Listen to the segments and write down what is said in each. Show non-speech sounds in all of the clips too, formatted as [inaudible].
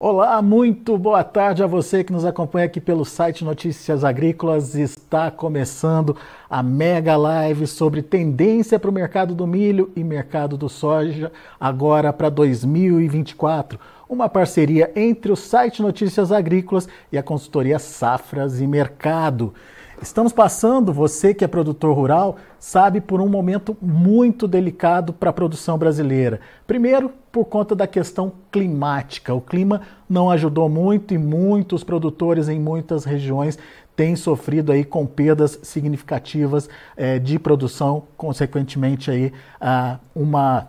Olá, muito boa tarde a você que nos acompanha aqui pelo site Notícias Agrícolas. Está começando a mega live sobre tendência para o mercado do milho e mercado do soja agora para 2024. Uma parceria entre o site Notícias Agrícolas e a consultoria Safras e Mercado. Estamos passando, você que é produtor rural, sabe, por um momento muito delicado para a produção brasileira. Primeiro, por conta da questão climática. O clima não ajudou muito e muitos produtores em muitas regiões têm sofrido aí com perdas significativas eh, de produção, consequentemente aí ah, uma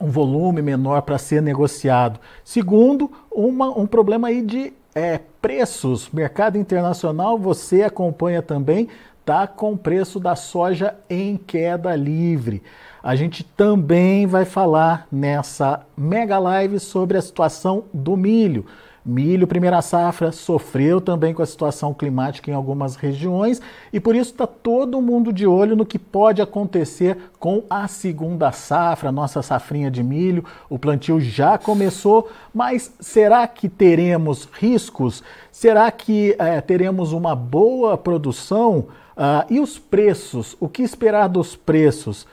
um volume menor para ser negociado. Segundo, uma, um problema aí de é, preços, mercado internacional, você acompanha também, tá com o preço da soja em queda livre. A gente também vai falar nessa mega live sobre a situação do milho. Milho, primeira safra, sofreu também com a situação climática em algumas regiões e por isso está todo mundo de olho no que pode acontecer com a segunda safra, nossa safrinha de milho. O plantio já começou, mas será que teremos riscos? Será que é, teremos uma boa produção? Uh, e os preços? O que esperar dos preços?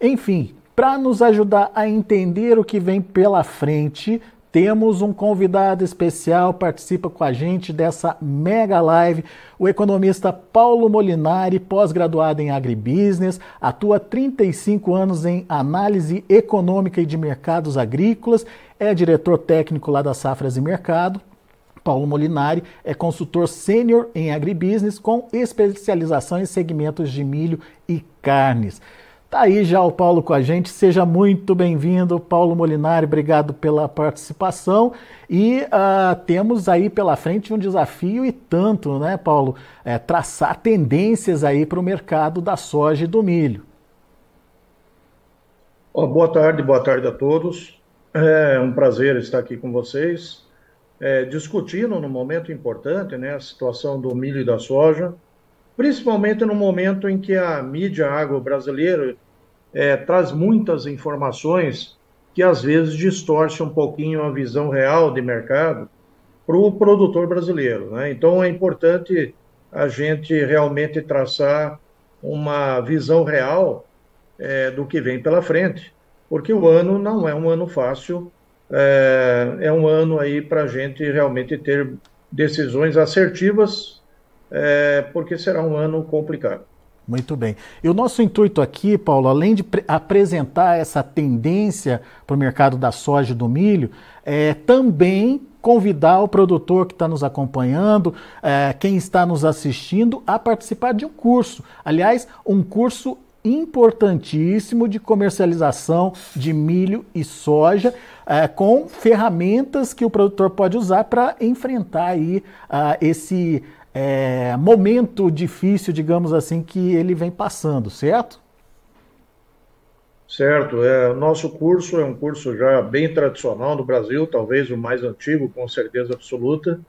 Enfim, para nos ajudar a entender o que vem pela frente, temos um convidado especial, participa com a gente dessa mega live, o economista Paulo Molinari, pós-graduado em agribusiness, atua 35 anos em análise econômica e de mercados agrícolas, é diretor técnico lá da Safras e Mercado. Paulo Molinari é consultor sênior em agribusiness com especialização em segmentos de milho e carnes. Tá aí já o Paulo com a gente, seja muito bem-vindo, Paulo Molinari, obrigado pela participação. E uh, temos aí pela frente um desafio e tanto, né, Paulo? É, traçar tendências aí para o mercado da soja e do milho. Oh, boa tarde, boa tarde a todos. É um prazer estar aqui com vocês, é, discutindo num momento importante né, a situação do milho e da soja principalmente no momento em que a mídia agro brasileira é, traz muitas informações que às vezes distorce um pouquinho a visão real de mercado para o produtor brasileiro. Né? Então é importante a gente realmente traçar uma visão real é, do que vem pela frente, porque o ano não é um ano fácil, é, é um ano aí para a gente realmente ter decisões assertivas é, porque será um ano complicado. Muito bem. E o nosso intuito aqui, Paulo, além de apresentar essa tendência para o mercado da soja e do milho, é também convidar o produtor que está nos acompanhando, é, quem está nos assistindo, a participar de um curso. Aliás, um curso importantíssimo de comercialização de milho e soja, é, com ferramentas que o produtor pode usar para enfrentar aí uh, esse é, momento difícil, digamos assim, que ele vem passando, certo? Certo. É, nosso curso é um curso já bem tradicional no Brasil, talvez o mais antigo, com certeza absoluta.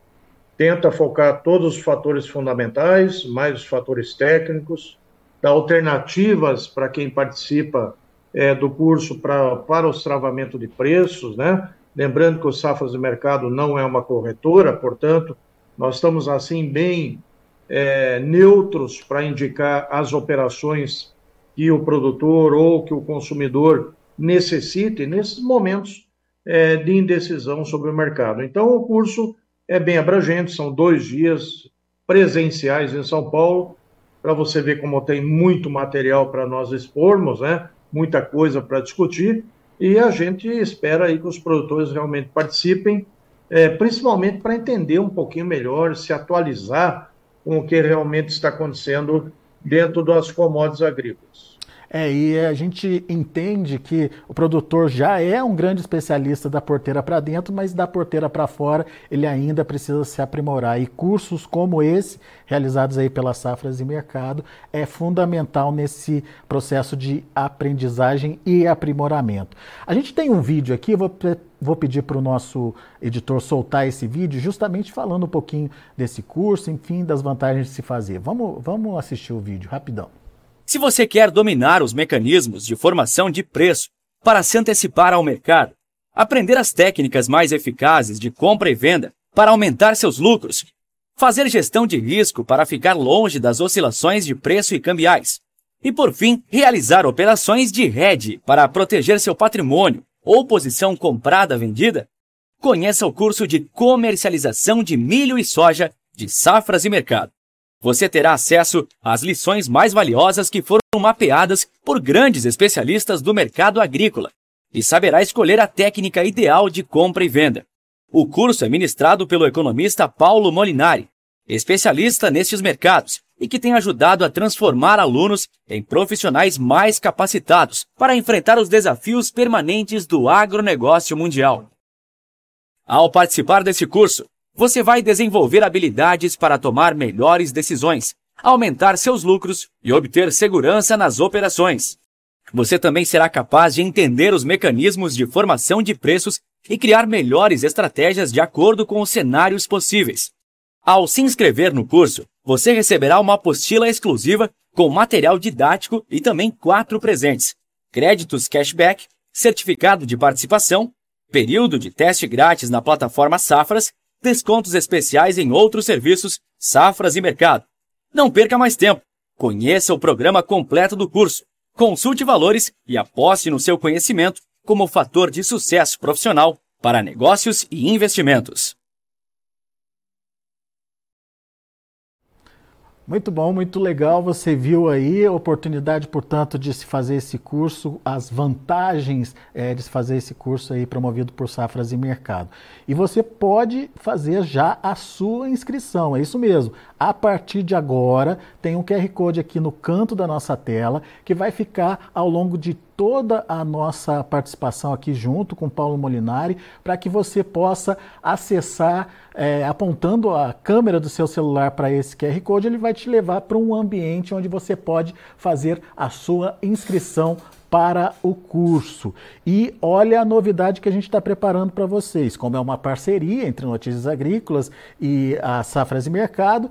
Tenta focar todos os fatores fundamentais, mais os fatores técnicos, dá alternativas para quem participa é, do curso pra, para os travamentos de preços, né? Lembrando que o Safras de Mercado não é uma corretora, portanto, nós estamos, assim, bem é, neutros para indicar as operações que o produtor ou que o consumidor necessite nesses momentos é, de indecisão sobre o mercado. Então, o curso é bem abrangente, são dois dias presenciais em São Paulo, para você ver como tem muito material para nós expormos, né? muita coisa para discutir, e a gente espera aí que os produtores realmente participem é, principalmente para entender um pouquinho melhor, se atualizar com o que realmente está acontecendo dentro das commodities agrícolas. É, e a gente entende que o produtor já é um grande especialista da porteira para dentro, mas da porteira para fora ele ainda precisa se aprimorar. E cursos como esse, realizados aí pelas Safras e Mercado, é fundamental nesse processo de aprendizagem e aprimoramento. A gente tem um vídeo aqui, vou, vou pedir para o nosso editor soltar esse vídeo, justamente falando um pouquinho desse curso, enfim, das vantagens de se fazer. Vamos, vamos assistir o vídeo rapidão. Se você quer dominar os mecanismos de formação de preço para se antecipar ao mercado, aprender as técnicas mais eficazes de compra e venda para aumentar seus lucros, fazer gestão de risco para ficar longe das oscilações de preço e cambiais, e por fim, realizar operações de hedge para proteger seu patrimônio ou posição comprada-vendida. Conheça o curso de comercialização de milho e soja de Safras e Mercado. Você terá acesso às lições mais valiosas que foram mapeadas por grandes especialistas do mercado agrícola e saberá escolher a técnica ideal de compra e venda. O curso é ministrado pelo economista Paulo Molinari, especialista nestes mercados e que tem ajudado a transformar alunos em profissionais mais capacitados para enfrentar os desafios permanentes do agronegócio mundial. Ao participar desse curso, você vai desenvolver habilidades para tomar melhores decisões, aumentar seus lucros e obter segurança nas operações. Você também será capaz de entender os mecanismos de formação de preços e criar melhores estratégias de acordo com os cenários possíveis. Ao se inscrever no curso, você receberá uma apostila exclusiva com material didático e também quatro presentes: créditos cashback, certificado de participação, período de teste grátis na plataforma Safras, descontos especiais em outros serviços, Safras e Mercado. Não perca mais tempo. Conheça o programa completo do curso, consulte valores e aposte no seu conhecimento como fator de sucesso profissional para negócios e investimentos. Muito bom, muito legal. Você viu aí a oportunidade, portanto, de se fazer esse curso, as vantagens é, de se fazer esse curso aí promovido por Safras e Mercado. E você pode fazer já a sua inscrição, é isso mesmo. A partir de agora, tem um QR Code aqui no canto da nossa tela que vai ficar ao longo de toda a nossa participação aqui junto com Paulo Molinari para que você possa acessar é, apontando a câmera do seu celular para esse QR Code, ele vai te levar para um ambiente onde você pode fazer a sua inscrição para o curso. E olha a novidade que a gente está preparando para vocês. Como é uma parceria entre Notícias Agrícolas e a Safras e Mercado,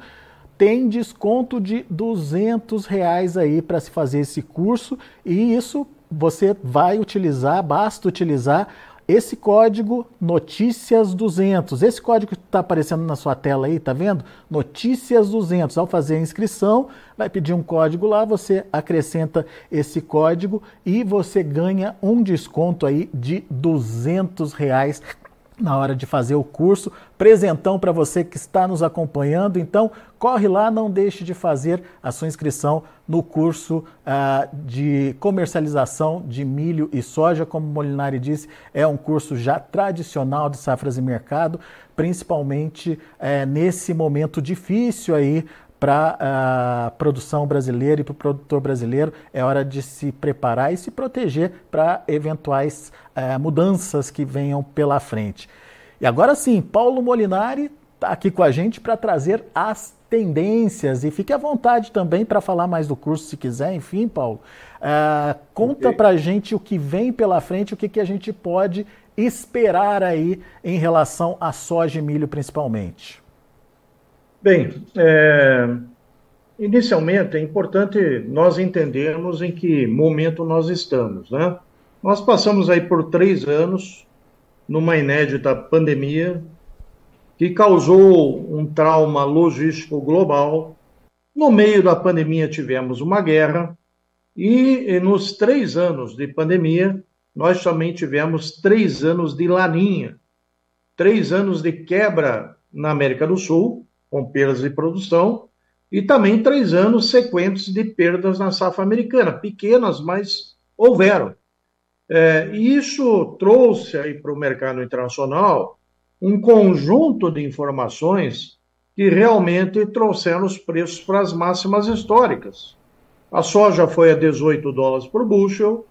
tem desconto de 200 reais aí para se fazer esse curso e isso você vai utilizar, basta utilizar esse código Notícias 200. Esse código que está aparecendo na sua tela aí, tá vendo? Notícias 200. Ao fazer a inscrição, vai pedir um código lá, você acrescenta esse código e você ganha um desconto aí de 200 reais na hora de fazer o curso. Presentão para você que está nos acompanhando. Então, corre lá, não deixe de fazer a sua inscrição no curso ah, de comercialização de milho e soja. Como o Molinari disse, é um curso já tradicional de safras e mercado, principalmente eh, nesse momento difícil aí para a produção brasileira e para o produtor brasileiro. É hora de se preparar e se proteger para eventuais é, mudanças que venham pela frente. E agora sim, Paulo Molinari está aqui com a gente para trazer as tendências e fique à vontade também para falar mais do curso se quiser. Enfim, Paulo, é, conta okay. para a gente o que vem pela frente, o que, que a gente pode esperar aí em relação a soja e milho principalmente. Bem, é, inicialmente é importante nós entendermos em que momento nós estamos, né? Nós passamos aí por três anos numa inédita pandemia que causou um trauma logístico global. No meio da pandemia tivemos uma guerra e, nos três anos de pandemia nós também tivemos três anos de laninha, três anos de quebra na América do Sul com perdas de produção, e também três anos sequentes de perdas na safra americana, pequenas, mas houveram. É, isso trouxe aí para o mercado internacional um conjunto de informações que realmente trouxeram os preços para as máximas históricas. A soja foi a 18 dólares por bushel,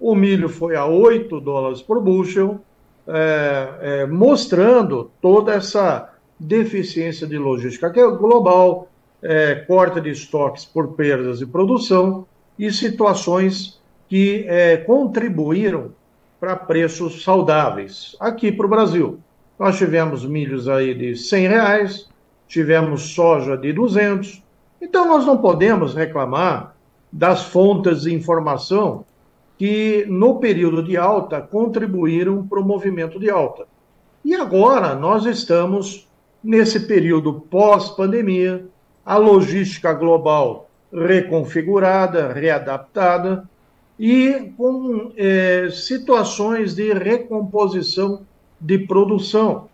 o milho foi a 8 dólares por bushel, é, é, mostrando toda essa deficiência de logística que é global, é, corte de estoques por perdas de produção e situações que é, contribuíram para preços saudáveis. Aqui para o Brasil, nós tivemos milhos aí de 100 reais, tivemos soja de 200, então nós não podemos reclamar das fontes de informação que no período de alta contribuíram para o movimento de alta. E agora nós estamos nesse período pós-pandemia, a logística global reconfigurada, readaptada e com é, situações de recomposição de produção.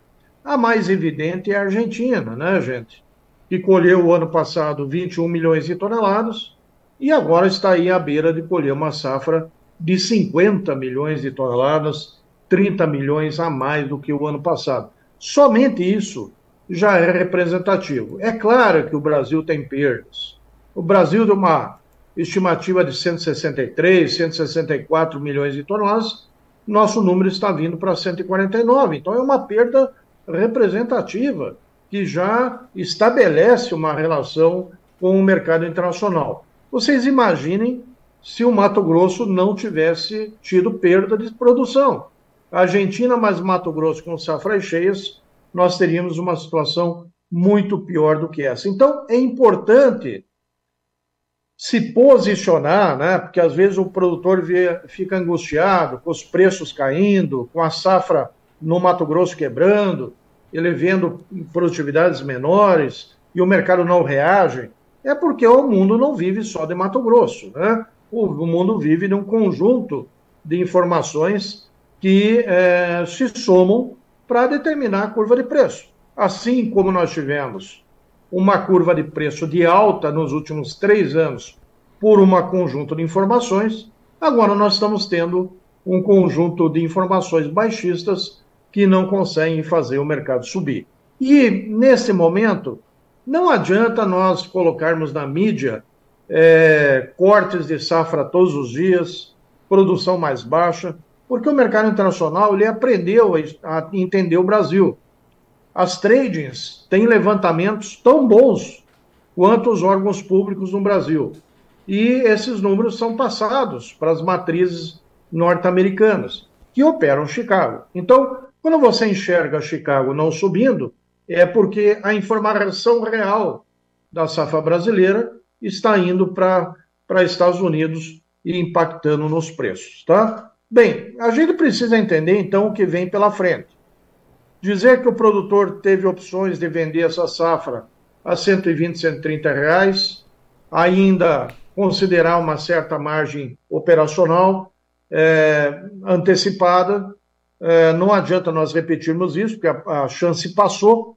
A mais evidente é a Argentina, né, gente? Que colheu o ano passado 21 milhões de toneladas e agora está aí à beira de colher uma safra de 50 milhões de toneladas, 30 milhões a mais do que o ano passado. Somente isso já é representativo. É claro que o Brasil tem perdas. O Brasil deu uma estimativa de 163, 164 milhões de toneladas, nosso número está vindo para 149. Então é uma perda representativa que já estabelece uma relação com o mercado internacional. Vocês imaginem se o Mato Grosso não tivesse tido perda de produção. Argentina mais Mato Grosso com safras cheias, nós teríamos uma situação muito pior do que essa. Então, é importante se posicionar, né? Porque às vezes o produtor vê, fica angustiado com os preços caindo, com a safra no Mato Grosso quebrando, ele vendo produtividades menores e o mercado não reage. É porque o mundo não vive só de Mato Grosso, né? O, mundo vive de um conjunto de informações que é, se somam para determinar a curva de preço. Assim como nós tivemos uma curva de preço de alta nos últimos três anos por um conjunto de informações, agora nós estamos tendo um conjunto de informações baixistas que não conseguem fazer o mercado subir. E, nesse momento, não adianta nós colocarmos na mídia é, cortes de safra todos os dias, produção mais baixa, porque o mercado internacional ele aprendeu a entender o Brasil. As tradings têm levantamentos tão bons quanto os órgãos públicos no Brasil. E esses números são passados para as matrizes norte-americanas, que operam Chicago. Então, quando você enxerga Chicago não subindo, é porque a informação real da safra brasileira está indo para Estados Unidos e impactando nos preços, tá? Bem, a gente precisa entender então o que vem pela frente. Dizer que o produtor teve opções de vender essa safra a 120, 130 reais, ainda considerar uma certa margem operacional é, antecipada, é, não adianta nós repetirmos isso, porque a, a, chance passou.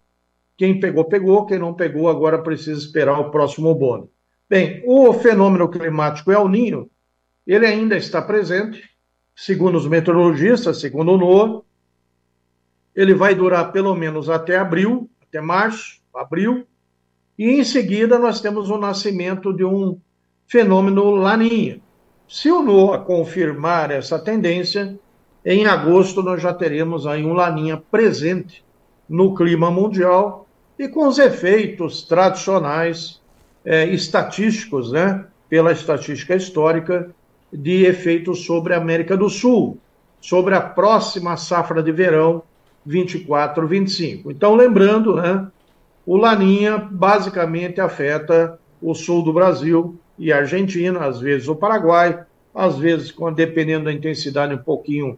Quem pegou, pegou. Quem não pegou, agora precisa esperar o próximo bônus. Bem, o fenômeno climático El Ninho, ele ainda está presente, segundo os meteorologistas, segundo o NOAA, ele vai durar pelo menos até abril, até março, abril, e em seguida nós temos o nascimento de um fenômeno laninha. Se o NOAA confirmar essa tendência, em agosto nós já teremos aí um laninha presente no clima mundial e com os efeitos tradicionais é, estatísticos, né, pela estatística histórica, de efeitos sobre a América do Sul, sobre a próxima safra de verão 24, 25. Então, lembrando, né, o Laninha basicamente afeta o sul do Brasil e a Argentina, às vezes o Paraguai, às vezes, dependendo da intensidade, um pouquinho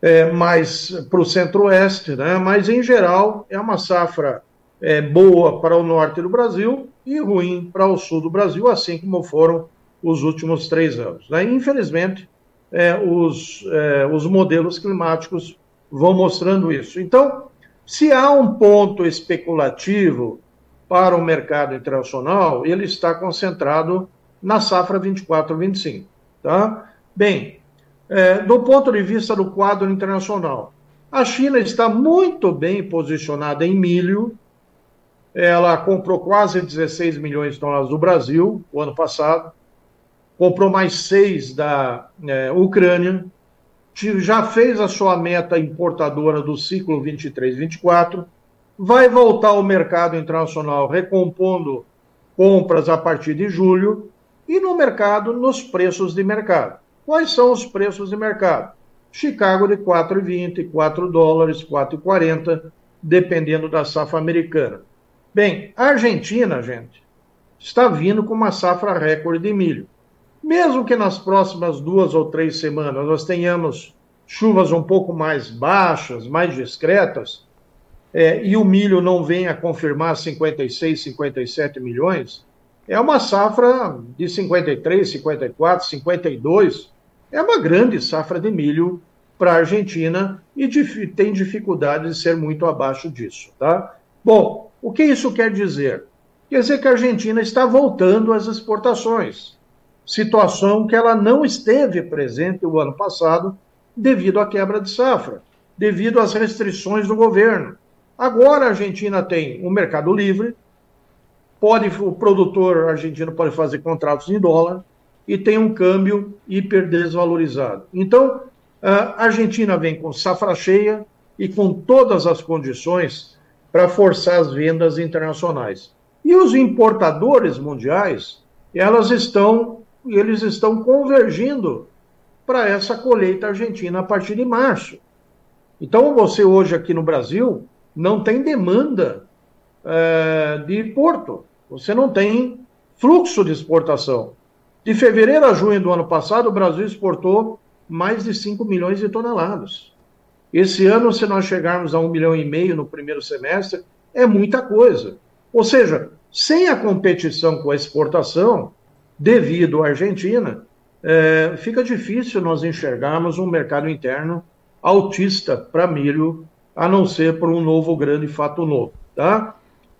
é, mais para o centro-oeste, né? mas em geral é uma safra é, boa para o norte do Brasil e ruim para o sul do Brasil, assim como foram os últimos três anos. Né? Infelizmente, é, os, é, os modelos climáticos vão mostrando isso. Então, se há um ponto especulativo para o mercado internacional, ele está concentrado na safra 24-25. Tá? Bem, é, do ponto de vista do quadro internacional, a China está muito bem posicionada em milho. Ela comprou quase 16 milhões de toneladas do Brasil o ano passado, comprou mais seis da é, Ucrânia, já fez a sua meta importadora do ciclo 23-24, vai voltar ao mercado internacional recompondo compras a partir de julho e no mercado, nos preços de mercado. Quais são os preços de mercado? Chicago de 4,20, 4 dólares, 4,40, dependendo da safra americana. Bem, a Argentina, gente, está vindo com uma safra recorde de milho. Mesmo que nas próximas duas ou três semanas nós tenhamos chuvas um pouco mais baixas, mais discretas, é, e o milho não venha confirmar 56, 57 milhões, é uma safra de 53, 54, 52. É uma grande safra de milho para a Argentina e dif tem dificuldade de ser muito abaixo disso. Tá? Bom, o que isso quer dizer? Quer dizer que a Argentina está voltando às exportações, situação que ela não esteve presente o ano passado devido à quebra de safra, devido às restrições do governo. Agora a Argentina tem um mercado livre, pode o produtor argentino pode fazer contratos em dólar e tem um câmbio hiper desvalorizado. Então, a Argentina vem com safra cheia e com todas as condições para forçar as vendas internacionais. E os importadores mundiais, elas estão, eles estão convergindo para essa colheita argentina a partir de março. Então, você hoje aqui no Brasil não tem demanda é, de porto, você não tem fluxo de exportação. De fevereiro a junho do ano passado, o Brasil exportou mais de 5 milhões de toneladas. Esse ano, se nós chegarmos a um milhão e meio no primeiro semestre, é muita coisa. Ou seja, sem a competição com a exportação, devido à Argentina, é, fica difícil nós enxergarmos um mercado interno altista para milho, a não ser por um novo grande fato novo. Tá?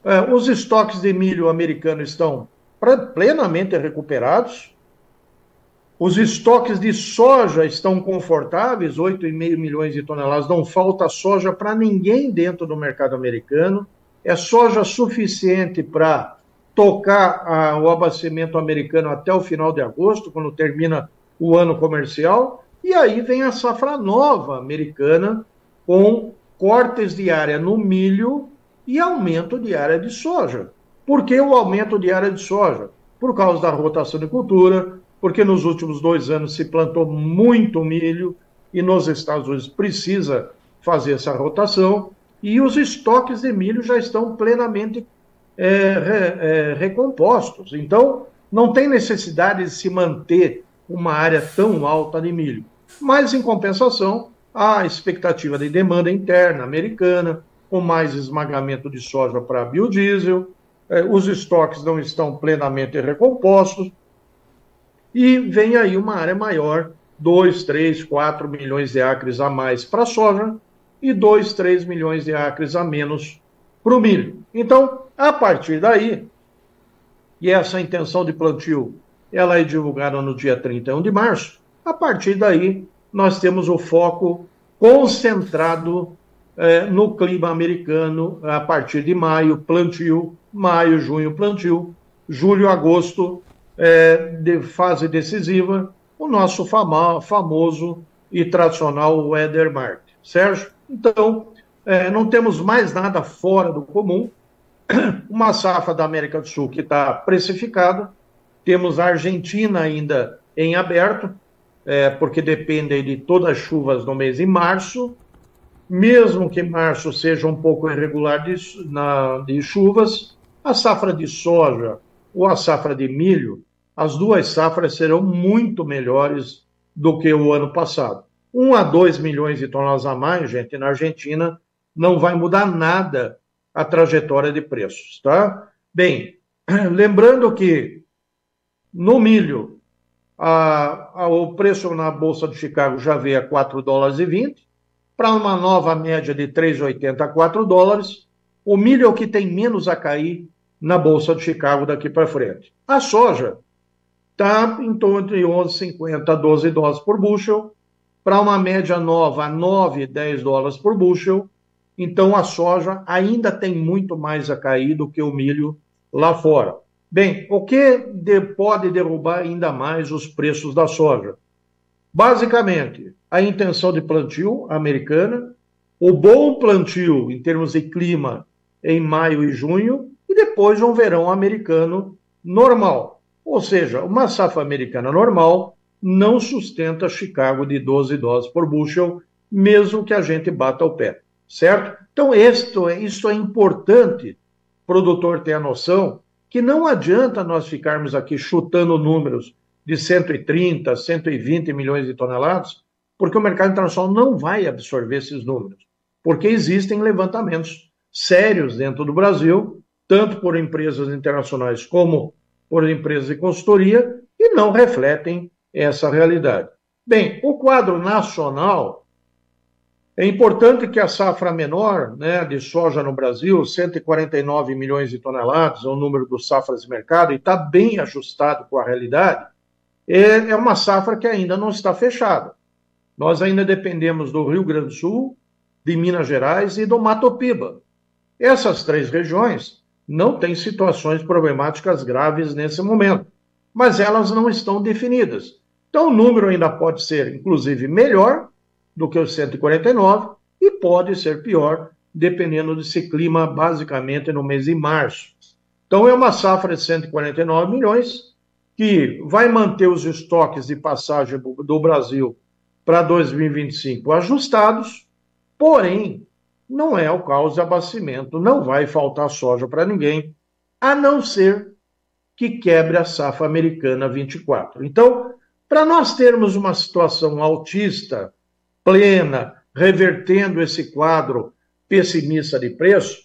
É, os estoques de milho americano estão plenamente recuperados. Os estoques de soja estão confortáveis, 8,5 milhões de toneladas. Não falta soja para ninguém dentro do mercado americano. É soja suficiente para tocar a, o abastecimento americano até o final de agosto, quando termina o ano comercial, e aí vem a safra nova americana com cortes de área no milho e aumento de área de soja. Por que o aumento de área de soja? Por causa da rotação de cultura, porque nos últimos dois anos se plantou muito milho e nos Estados Unidos precisa fazer essa rotação, e os estoques de milho já estão plenamente é, é, recompostos. Então, não tem necessidade de se manter uma área tão alta de milho. Mas, em compensação, há expectativa de demanda interna americana, com mais esmagamento de soja para biodiesel, é, os estoques não estão plenamente recompostos, e vem aí uma área maior, 2, 3, 4 milhões de acres a mais para a soja e 2, 3 milhões de acres a menos para o milho. Então, a partir daí, e essa intenção de plantio ela é divulgada no dia 31 de março, a partir daí nós temos o foco concentrado é, no clima americano a partir de maio, plantio, maio, junho, plantio, julho, agosto, é, de fase decisiva, o nosso fama, famoso e tradicional weather market. Sérgio? Então, é, não temos mais nada fora do comum. Uma safra da América do Sul que está precificada. Temos a Argentina ainda em aberto, é, porque depende de todas as chuvas no mês de março. Mesmo que março seja um pouco irregular de, na, de chuvas, a safra de soja ou a safra de milho, as duas safras serão muito melhores do que o ano passado. 1 a 2 milhões de toneladas a mais, gente, na Argentina não vai mudar nada a trajetória de preços, tá? Bem, [clears throat] lembrando que no milho a, a, o preço na Bolsa de Chicago já veio a 4 dólares e 20, para uma nova média de 3,80 a 4 dólares. O milho é o que tem menos a cair na Bolsa de Chicago daqui para frente. A soja está em torno de 11,50 a 12 dólares por bushel, para uma média nova a 9, 10 dólares por bushel, então a soja ainda tem muito mais a cair do que o milho lá fora. Bem, o que de, pode derrubar ainda mais os preços da soja? Basicamente, a intenção de plantio americana, o bom plantio em termos de clima em maio e junho, e depois um verão americano normal. Ou seja, uma safra americana normal não sustenta Chicago de 12 dólares por bushel, mesmo que a gente bata o pé certo? Então, isto, isso é importante o produtor ter a noção que não adianta nós ficarmos aqui chutando números de 130, 120 milhões de toneladas, porque o mercado internacional não vai absorver esses números, porque existem levantamentos sérios dentro do Brasil, tanto por empresas internacionais como por empresas de consultoria, que não refletem essa realidade. Bem, o quadro nacional é importante que a safra menor né, de soja no Brasil, 149 milhões de toneladas, é o número dos safras de mercado, e está bem ajustado com a realidade, é, é uma safra que ainda não está fechada. Nós ainda dependemos do Rio Grande do Sul, de Minas Gerais e do Mato Piba. Essas três regiões não têm situações problemáticas graves nesse momento, mas elas não estão definidas. Então, o número ainda pode ser, inclusive, melhor do que os 149 e pode ser pior, dependendo desse clima, basicamente no mês de março. Então, é uma safra de 149 milhões que vai manter os estoques de passagem do Brasil para 2025 ajustados, porém, não é o caos de abastecimento, não vai faltar soja para ninguém, a não ser que quebre a safra americana 24. Então, para nós termos uma situação altista, plena, revertendo esse quadro pessimista de preço,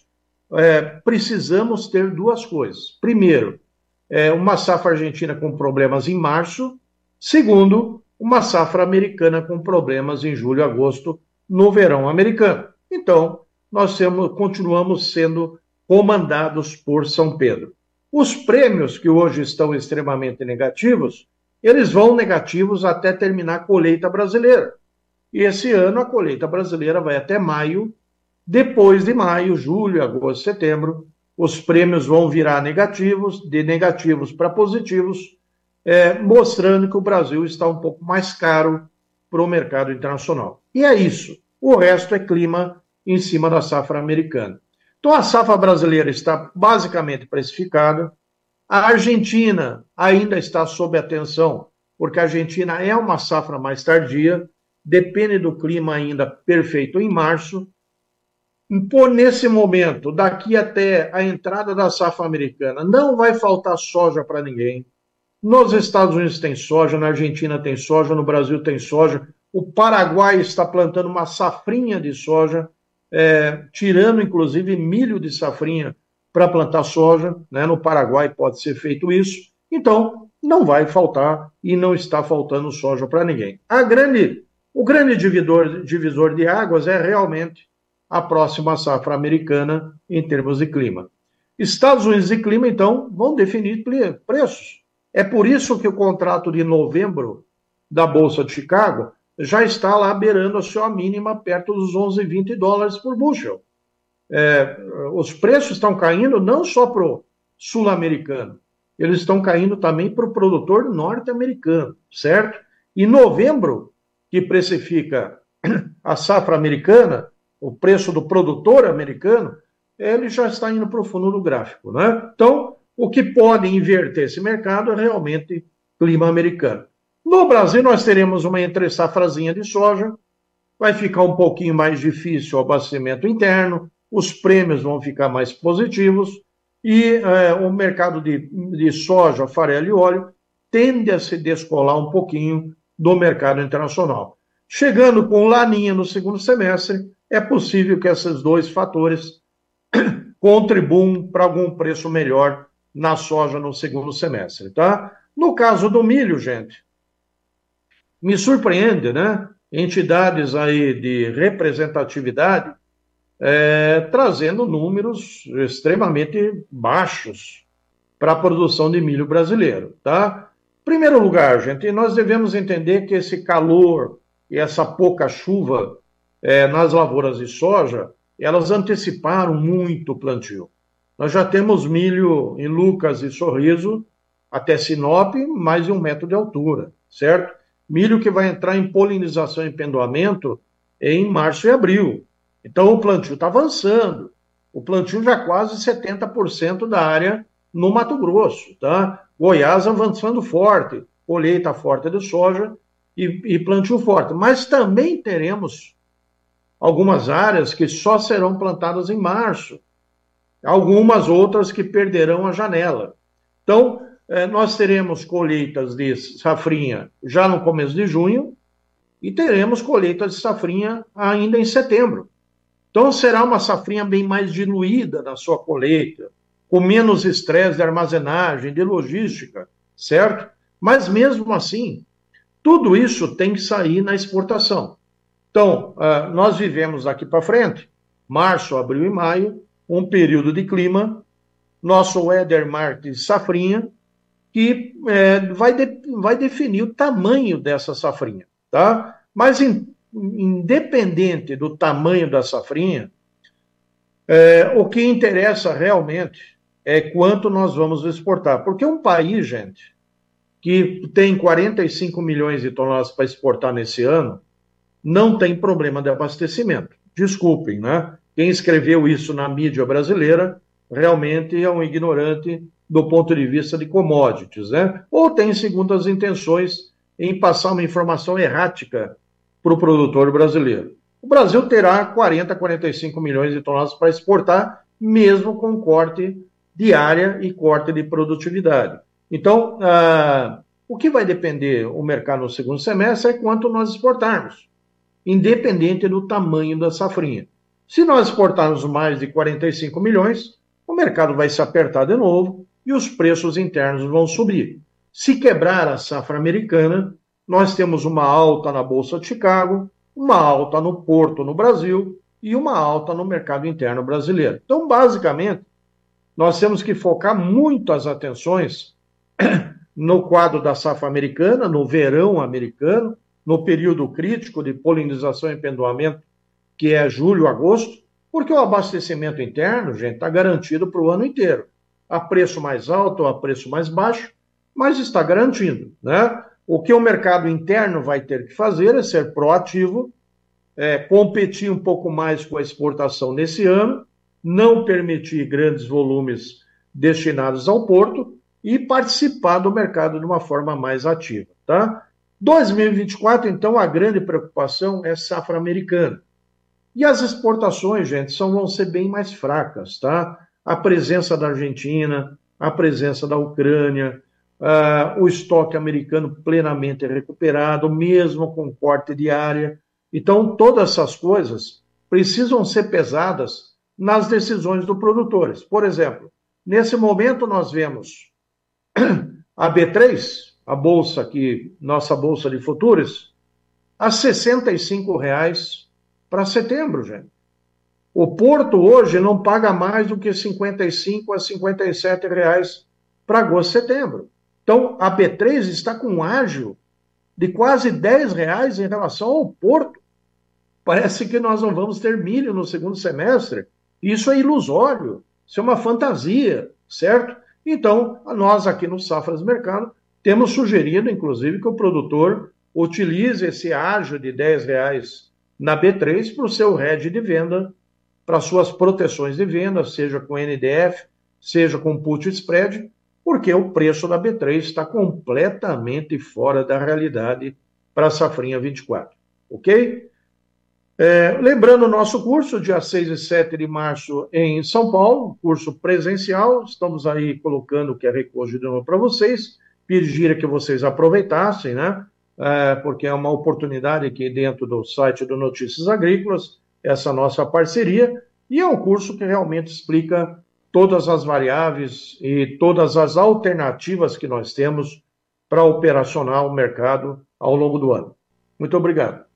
é, precisamos ter duas coisas. Primeiro, é, uma safra argentina com problemas em março. Segundo, uma safra americana com problemas em julho e agosto no verão americano. Então, nós temos, continuamos sendo comandados por São Pedro. Os prêmios que hoje estão extremamente negativos, eles vão negativos até terminar a colheita brasileira. E esse ano a colheita brasileira vai até maio. Depois de maio, julho, agosto, setembro, os prêmios vão virar negativos, de negativos para positivos, é, mostrando que o Brasil está um pouco mais caro para o mercado internacional. E é isso. O resto é clima em cima da safra americana. Então a safra brasileira está basicamente precificada. A Argentina ainda está sob atenção, porque a Argentina é uma safra mais tardia, depende do clima ainda perfeito em março, por nesse momento, daqui até a entrada da safra americana, não vai faltar soja para ninguém. Nos Estados Unidos tem soja, na Argentina tem soja, no Brasil tem soja. O Paraguai está plantando uma safrinha de soja, é, tirando inclusive milho de safrinha para plantar soja. Né? No Paraguai pode ser feito isso. Então, não vai faltar e não está faltando soja para ninguém. A grande, o grande divisor, divisor de águas é realmente a próxima safra americana em termos de clima. Estados Unidos e clima, então, vão definir preços. É por isso que o contrato de novembro da Bolsa de Chicago já está lá beirando a sua mínima perto dos 11,20 dólares por bushel. É, os preços estão caindo não só para o sul-americano, eles estão caindo também para o produtor norte-americano, certo? E novembro, que precifica a safra americana, o preço do produtor americano, ele já está indo para o fundo do gráfico. Né? Então, o que pode inverter esse mercado é realmente clima americano. No Brasil, nós teremos uma entre-safrazinha de soja, vai ficar um pouquinho mais difícil o abastecimento interno, os prêmios vão ficar mais positivos e é, o mercado de, de soja, farelo e óleo tende a se descolar um pouquinho do mercado internacional. Chegando com laninha no segundo semestre, é possível que esses dois fatores [coughs] contribuam para algum preço melhor na soja no segundo semestre, tá? No caso do milho, gente, me surpreende, né? Entidades aí de representatividade é, trazendo números extremamente baixos para a produção de milho brasileiro, tá? Primeiro lugar, gente, nós devemos entender que esse calor e essa pouca chuva é, nas lavouras de soja, elas anteciparam muito o plantio. Nós já temos milho em Lucas e Sorriso, até Sinop, mais de um metro de altura, certo? Milho que vai entrar em polinização e pendoamento em março e abril. Então o plantio está avançando. O plantio já quase 70% da área no Mato Grosso, tá? Goiás avançando forte, colheita forte de soja e, e plantio forte. Mas também teremos algumas áreas que só serão plantadas em março, algumas outras que perderão a janela. Então, é, nós teremos colheitas de safrinha já no começo de junho e teremos colheitas de safrinha ainda em setembro. Então será uma safrinha bem mais diluída na sua colheita, com menos estresse de armazenagem, de logística, certo? Mas mesmo assim, tudo isso tem que sair na exportação. Então, uh, nós vivemos daqui para frente, março, abril e maio, um período de clima, nosso weather mark safrinha, que é, vai, de, vai definir o tamanho dessa safrinha, tá? Mas in, independente do tamanho da safrinha, é, o que interessa realmente é quanto nós vamos exportar. Porque um país, gente, que tem 45 milhões de toneladas para exportar nesse ano, não tem problema de abastecimento. Desculpem, né? Quem escreveu isso na mídia brasileira realmente é um ignorante do ponto de vista de commodities, né? Ou tem segundas intenções em passar uma informação errática para o produtor brasileiro. O Brasil terá 40, 45 milhões de toneladas para exportar, mesmo com corte de área e corte de produtividade. Então, ah, o que vai depender o mercado no segundo semestre é quanto nós exportarmos, independente do tamanho da safrinha. Se nós exportarmos mais de 45 milhões, o mercado vai se apertar de novo e os preços internos vão subir. Se quebrar a safra americana, nós temos uma alta na Bolsa de Chicago, uma alta no Porto, no Brasil, e uma alta no mercado interno brasileiro. Então, basicamente, nós temos que focar muito as atenções [clears throat] no quadro da safra americana, no verão americano, no período crítico de polinização e pendoamento, que é julho, agosto, porque o abastecimento interno, gente, está garantido para o ano inteiro. A preço mais alto ou a preço mais baixo, mas está garantindo. Né? O que o mercado interno vai ter que fazer é ser proativo, é, competir um pouco mais com a exportação nesse ano, não permitir grandes volumes destinados ao porto e participar do mercado de uma forma mais ativa, tá? 2024, então, a grande preocupação é safra americana. E as exportações, gente, são, vão ser bem mais fracas, tá? A presença da Argentina, a presença da Ucrânia, uh, o estoque americano plenamente recuperado, mesmo com corte de área. Então, todas essas coisas precisam ser pesadas nas decisões dos produtores. Por exemplo, nesse momento nós vemos a B3, a bolsa que nossa bolsa de futuros, a R$ 65,00 para setembro, gente. O Porto hoje não paga mais do que 55 a 57 reais para agosto setembro. Então, a B3 está com um ágio de quase 10 reais em relação ao Porto. Parece que nós não vamos ter milho no segundo semestre. Isso é ilusório, isso é uma fantasia, certo? Então, nós aqui no Safras Mercado temos sugerido, inclusive, que o produtor utilize esse ágio de 10 reais na B3 para o seu hedge de venda, para suas proteções de venda, seja com NDF, seja com put spread, porque o preço da B3 está completamente fora da realidade para a safrinha 24. Ok? É, lembrando o nosso curso, dia 6 e 7 de março em São Paulo, curso presencial. Estamos aí colocando o QR Code de novo para vocês. Pedir que vocês aproveitassem, né? É, porque é uma oportunidade aqui dentro do site do Notícias Agrícolas, essa nossa parceria. E é um curso que realmente explica todas as variáveis e todas as alternativas que nós temos para operacionar o mercado ao longo do ano. Muito obrigado.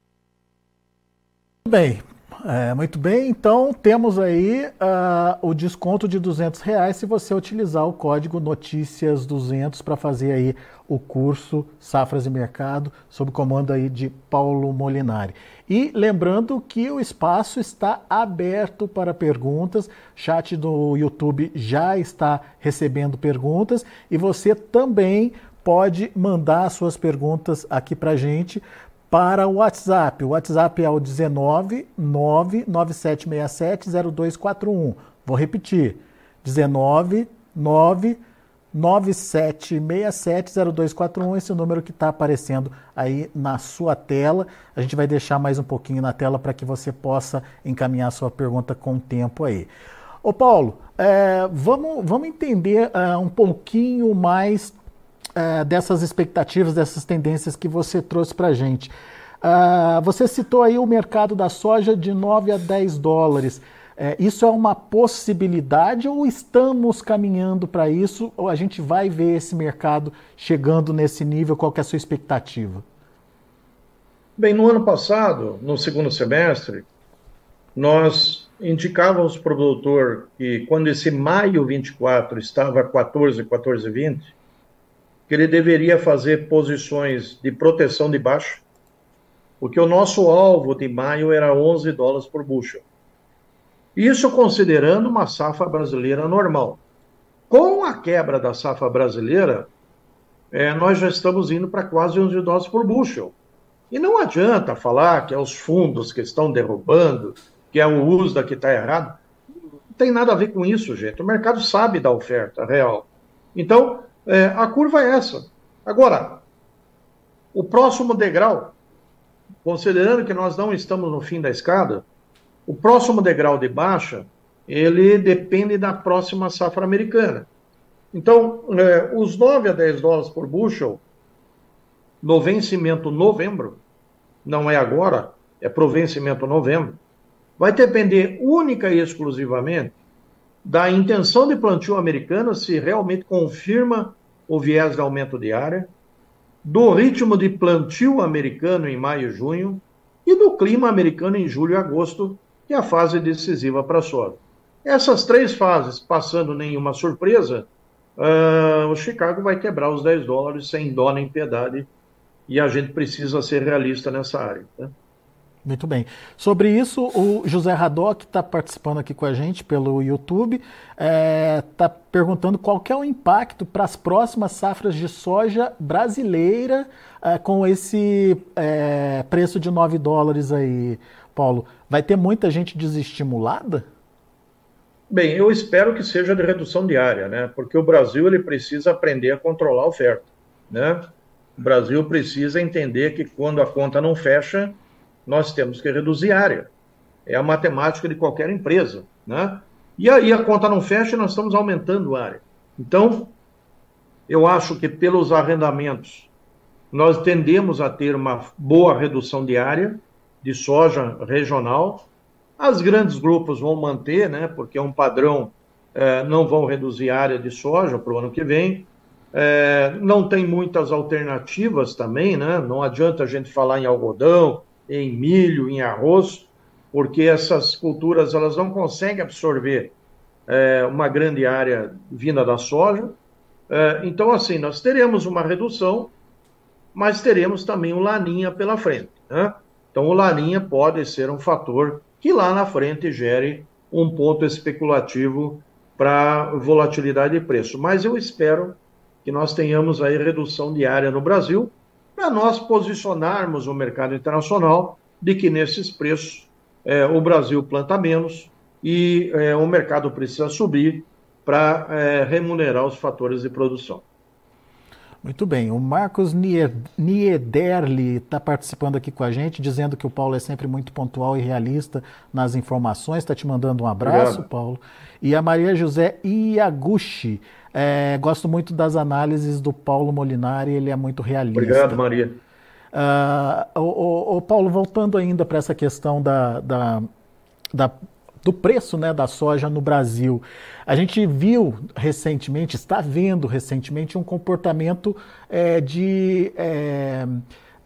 Bem, é, muito bem, então temos aí uh, o desconto de 200 reais se você utilizar o código Notícias 200 para fazer aí o curso Safras e Mercado sob comando aí de Paulo Molinari. E lembrando que o espaço está aberto para perguntas, chat do YouTube já está recebendo perguntas. E você também pode mandar suas perguntas aqui para gente para o WhatsApp. O WhatsApp é o 19 99767 0241. Vou repetir. 19 99767 0241, esse número que está aparecendo aí na sua tela. A gente vai deixar mais um pouquinho na tela para que você possa encaminhar sua pergunta com o tempo aí. Ô Paulo, é, vamos, vamos entender uh, um pouquinho mais uh, dessas expectativas, dessas tendências que você trouxe para a gente. Uh, você citou aí o mercado da soja de 9 a 10 dólares. É, isso é uma possibilidade ou estamos caminhando para isso? Ou a gente vai ver esse mercado chegando nesse nível? Qual é a sua expectativa? Bem, no ano passado, no segundo semestre, nós indicávamos o produtor que quando esse maio 24 estava 14, 14, 20, que ele deveria fazer posições de proteção de baixo, porque o nosso alvo de maio era 11 dólares por bushel. Isso considerando uma safra brasileira normal. Com a quebra da safra brasileira, é, nós já estamos indo para quase 11 dólares por bushel. E não adianta falar que é os fundos que estão derrubando, que é o USDA que está errado. Não tem nada a ver com isso, gente. O mercado sabe da oferta real. Então, é, a curva é essa. Agora, o próximo degrau, considerando que nós não estamos no fim da escada, o próximo degrau de baixa, ele depende da próxima safra americana. Então, é, os 9 a 10 dólares por bushel, no vencimento novembro, não é agora, é para o vencimento novembro, vai depender única e exclusivamente da intenção de plantio americana, se realmente confirma o viés de aumento de área, do ritmo de plantio americano em maio e junho e do clima americano em julho e agosto, que é a fase decisiva para a soja. Essas três fases, passando nenhuma surpresa, uh, o Chicago vai quebrar os 10 dólares sem dó nem piedade e a gente precisa ser realista nessa área. Né? Muito bem. Sobre isso, o José Radoc está participando aqui com a gente pelo YouTube, está é, tá perguntando qual é o impacto para as próximas safras de soja brasileira é, com esse é, preço de 9 dólares aí, Paulo. Vai ter muita gente desestimulada? Bem, eu espero que seja de redução diária, né? Porque o Brasil ele precisa aprender a controlar a oferta, né? O Brasil precisa entender que quando a conta não fecha, nós temos que reduzir área. É a matemática de qualquer empresa, né? E aí a conta não fecha e nós estamos aumentando a área. Então, eu acho que pelos arrendamentos nós tendemos a ter uma boa redução de área de soja regional. As grandes grupos vão manter, né? Porque é um padrão, é, não vão reduzir a área de soja para o ano que vem. É, não tem muitas alternativas também, né? Não adianta a gente falar em algodão, em milho, em arroz, porque essas culturas elas não conseguem absorver é, uma grande área vinda da soja. É, então, assim, nós teremos uma redução, mas teremos também um laninha pela frente. Né? Então, o laninha pode ser um fator que lá na frente gere um ponto especulativo para volatilidade de preço. Mas eu espero que nós tenhamos aí redução de área no Brasil, para nós posicionarmos o mercado internacional de que nesses preços é, o Brasil planta menos e é, o mercado precisa subir para é, remunerar os fatores de produção. Muito bem, o Marcos Niederli está participando aqui com a gente, dizendo que o Paulo é sempre muito pontual e realista nas informações. Está te mandando um abraço, Obrigado. Paulo. E a Maria José Iaguchi é, gosto muito das análises do Paulo Molinari, ele é muito realista. Obrigado, Maria. Uh, o, o, o, Paulo, voltando ainda para essa questão da, da, da, do preço né, da soja no Brasil, a gente viu recentemente, está vendo recentemente um comportamento é, de, é,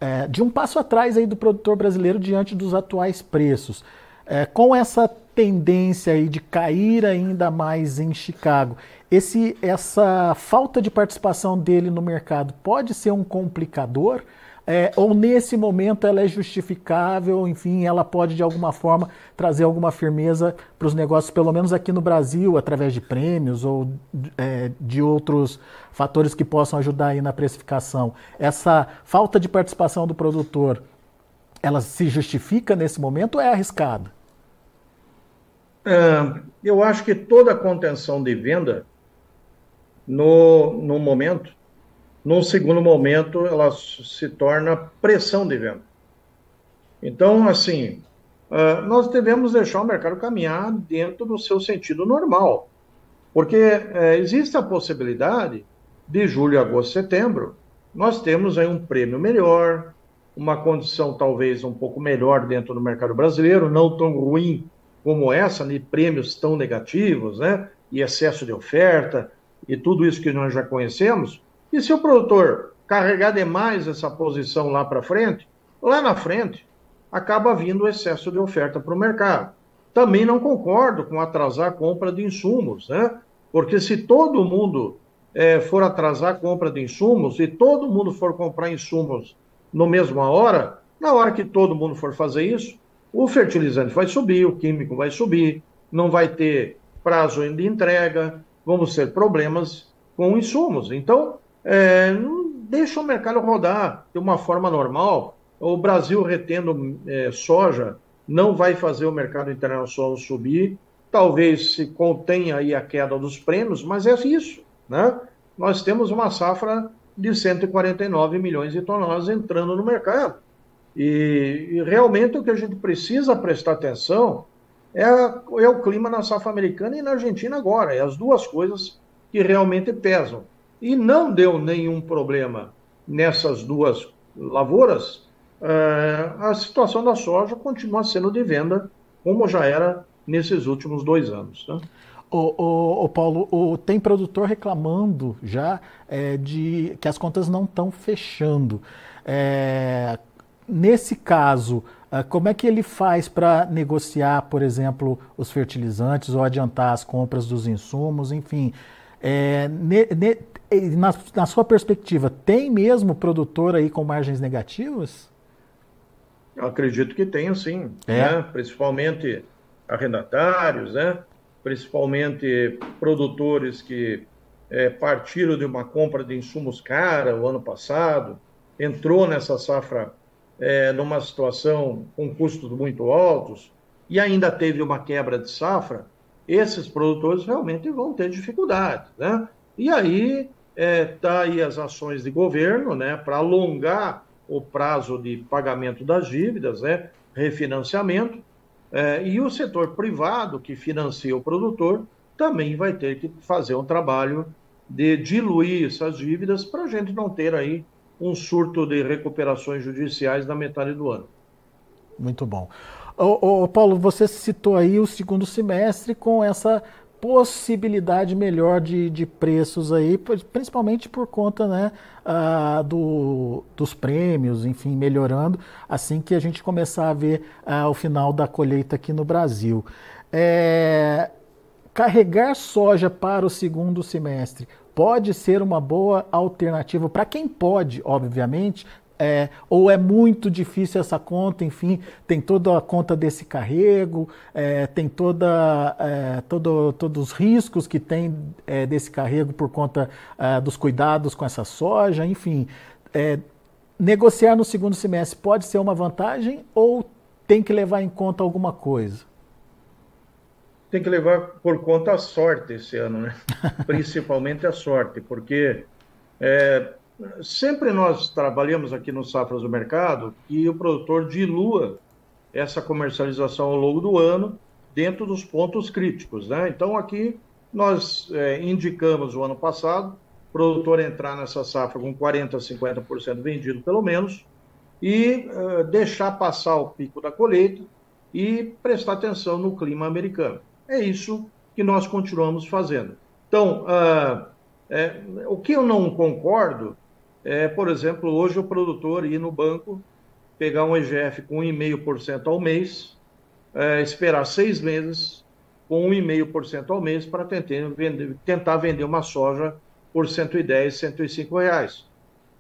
é, de um passo atrás aí do produtor brasileiro diante dos atuais preços. É, com essa tendência aí de cair ainda mais em Chicago, esse, essa falta de participação dele no mercado pode ser um complicador? É, ou nesse momento ela é justificável, enfim, ela pode de alguma forma trazer alguma firmeza para os negócios, pelo menos aqui no Brasil, através de prêmios ou é, de outros fatores que possam ajudar aí na precificação. Essa falta de participação do produtor, ela se justifica nesse momento ou é arriscada? É, eu acho que toda contenção de venda no, no momento. No segundo momento, ela se torna pressão de venda. Então, assim, uh, nós devemos deixar o mercado caminhar dentro do seu sentido normal. Porque uh, existe a possibilidade de julho, agosto, setembro, nós temos aí um prêmio melhor, uma condição talvez um pouco melhor dentro do mercado brasileiro, não tão ruim como essa, de prêmios tão negativos, né? E excesso de oferta e tudo isso que nós já conhecemos. E se o produtor carregar demais essa posição lá para frente, lá na frente acaba vindo o excesso de oferta para o mercado. Também não concordo com atrasar a compra de insumos, né? Porque se todo mundo é, for atrasar a compra de insumos e todo mundo for comprar insumos no mesma hora, na hora que todo mundo for fazer isso, o fertilizante vai subir, o químico vai subir, não vai ter prazo de entrega, vamos ter problemas com insumos. Então, é, deixa o mercado rodar de uma forma normal. O Brasil retendo é, soja não vai fazer o mercado internacional subir. Talvez se contenha aí a queda dos prêmios, mas é isso. Né? Nós temos uma safra de 149 milhões de toneladas entrando no mercado. E, e realmente o que a gente precisa prestar atenção é, é, o clima na safra americana e na Argentina agora. É as duas coisas que realmente pesam. E não deu nenhum problema nessas duas lavouras. É, a situação da soja continua sendo de venda, como já era nesses últimos dois anos. Né? O, o, o, Paulo, o, tem produtor reclamando já é, de que as contas não estão fechando. É, nesse caso, como é que ele faz para negociar, por exemplo, os fertilizantes ou adiantar as compras dos insumos, enfim? É, ne, ne, na, na, sua perspectiva, tem mesmo produtor aí com margens negativas? Eu acredito que tem, sim. É. Né? Principalmente arrendatários, né? principalmente produtores que é, partiram de uma compra de insumos cara o ano passado, entrou nessa safra é, numa situação com custos muito altos e ainda teve uma quebra de safra, esses produtores realmente vão ter dificuldades, né? E aí está é, aí as ações de governo, né, para alongar o prazo de pagamento das dívidas, né, refinanciamento, é, e o setor privado, que financia o produtor, também vai ter que fazer um trabalho de diluir essas dívidas para a gente não ter aí um surto de recuperações judiciais na metade do ano. Muito bom. Ô, ô, Paulo, você citou aí o segundo semestre com essa possibilidade melhor de, de preços aí, principalmente por conta né, uh, do, dos prêmios, enfim, melhorando, assim que a gente começar a ver uh, o final da colheita aqui no Brasil. É, carregar soja para o segundo semestre pode ser uma boa alternativa para quem pode, obviamente, é, ou é muito difícil essa conta, enfim, tem toda a conta desse carrego, é, tem toda, é, todo, todos os riscos que tem é, desse carrego por conta é, dos cuidados com essa soja, enfim. É, negociar no segundo semestre pode ser uma vantagem ou tem que levar em conta alguma coisa? Tem que levar por conta a sorte esse ano, né? [laughs] Principalmente a sorte, porque sempre nós trabalhamos aqui no Safras do Mercado que o produtor dilua essa comercialização ao longo do ano dentro dos pontos críticos. Né? Então, aqui nós é, indicamos o ano passado o produtor entrar nessa safra com 40% a 50% vendido, pelo menos, e uh, deixar passar o pico da colheita e prestar atenção no clima americano. É isso que nós continuamos fazendo. Então, uh, é, o que eu não concordo é, por exemplo, hoje o produtor ir no banco, pegar um EGF com 1,5% ao mês, é, esperar seis meses com 1,5% ao mês para tentar vender, tentar vender uma soja por 110, 105 reais.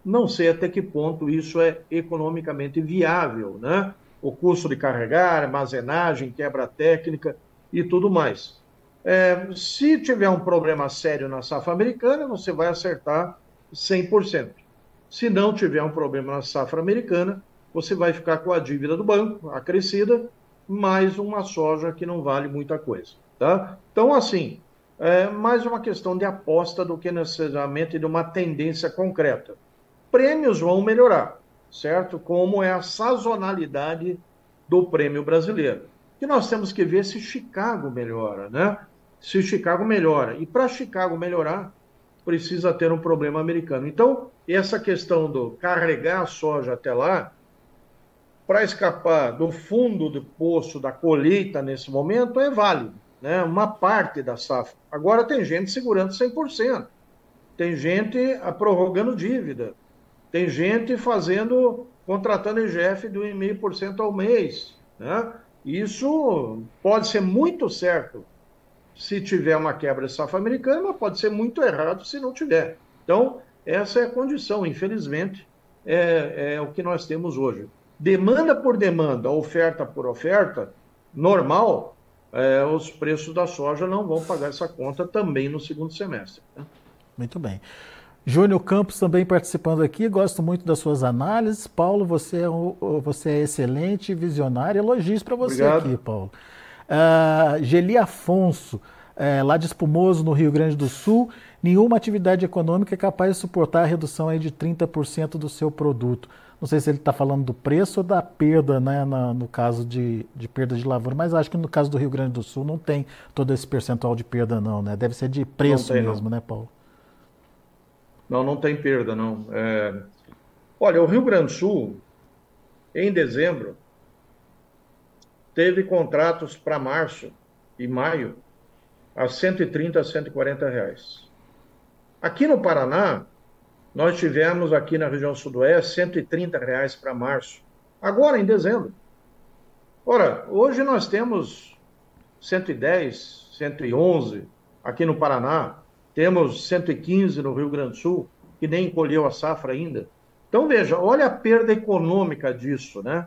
Não sei até que ponto isso é economicamente viável, né? O custo de carregar, armazenagem, quebra técnica e tudo mais. É, se tiver um problema sério na safra americana, você vai acertar 100%. Se não tiver um problema na safra americana, você vai ficar com a dívida do banco acrescida, mais uma soja que não vale muita coisa. Tá? Então, assim, é mais uma questão de aposta do que necessariamente de uma tendência concreta. Prêmios vão melhorar, certo? Como é a sazonalidade do prêmio brasileiro. Que nós temos que ver se Chicago melhora, né? Se Chicago melhora. E para Chicago melhorar, precisa ter um problema americano. Então, essa questão do carregar a soja até lá, para escapar do fundo do poço da colheita nesse momento, é válido, né? uma parte da safra. Agora tem gente segurando 100%, tem gente prorrogando dívida, tem gente fazendo, contratando IGF de 1,5% ao mês. Né? Isso pode ser muito certo se tiver uma quebra de safra americana, pode ser muito errado se não tiver. Então, essa é a condição, infelizmente, é, é o que nós temos hoje. Demanda por demanda, oferta por oferta, normal, é, os preços da soja não vão pagar essa conta também no segundo semestre. Né? Muito bem. Júnior Campos também participando aqui, gosto muito das suas análises. Paulo, você é, você é excelente, visionário. Elogios para você Obrigado. aqui, Paulo. Uh, Geli Afonso, uh, lá de Espumoso, no Rio Grande do Sul, nenhuma atividade econômica é capaz de suportar a redução aí de 30% do seu produto. Não sei se ele está falando do preço ou da perda, né, na, no caso de, de perda de lavoura, mas acho que no caso do Rio Grande do Sul não tem todo esse percentual de perda, não, né? Deve ser de preço tem, mesmo, não. né, Paulo? Não, não tem perda, não. É... Olha, o Rio Grande do Sul, em dezembro, teve contratos para março e maio a 130 a 140 reais. Aqui no Paraná, nós tivemos aqui na região sudoeste 130 reais para março, agora em dezembro. Ora, hoje nós temos 110, 111 aqui no Paraná, temos 115 no Rio Grande do Sul, que nem colheu a safra ainda. Então veja, olha a perda econômica disso, né?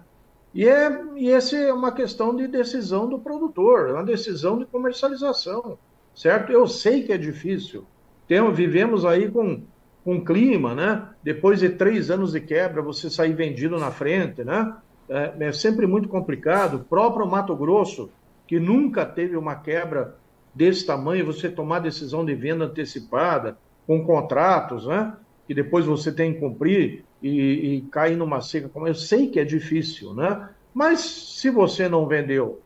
E, é, e essa é uma questão de decisão do produtor, é uma decisão de comercialização, certo? Eu sei que é difícil. Temos, vivemos aí com, com clima, né? Depois de três anos de quebra, você sair vendido na frente, né? É, é sempre muito complicado. O próprio Mato Grosso, que nunca teve uma quebra desse tamanho, você tomar decisão de venda antecipada, com contratos, né? Que depois você tem que cumprir, e, e cair numa seca como eu sei que é difícil, né? Mas se você não vendeu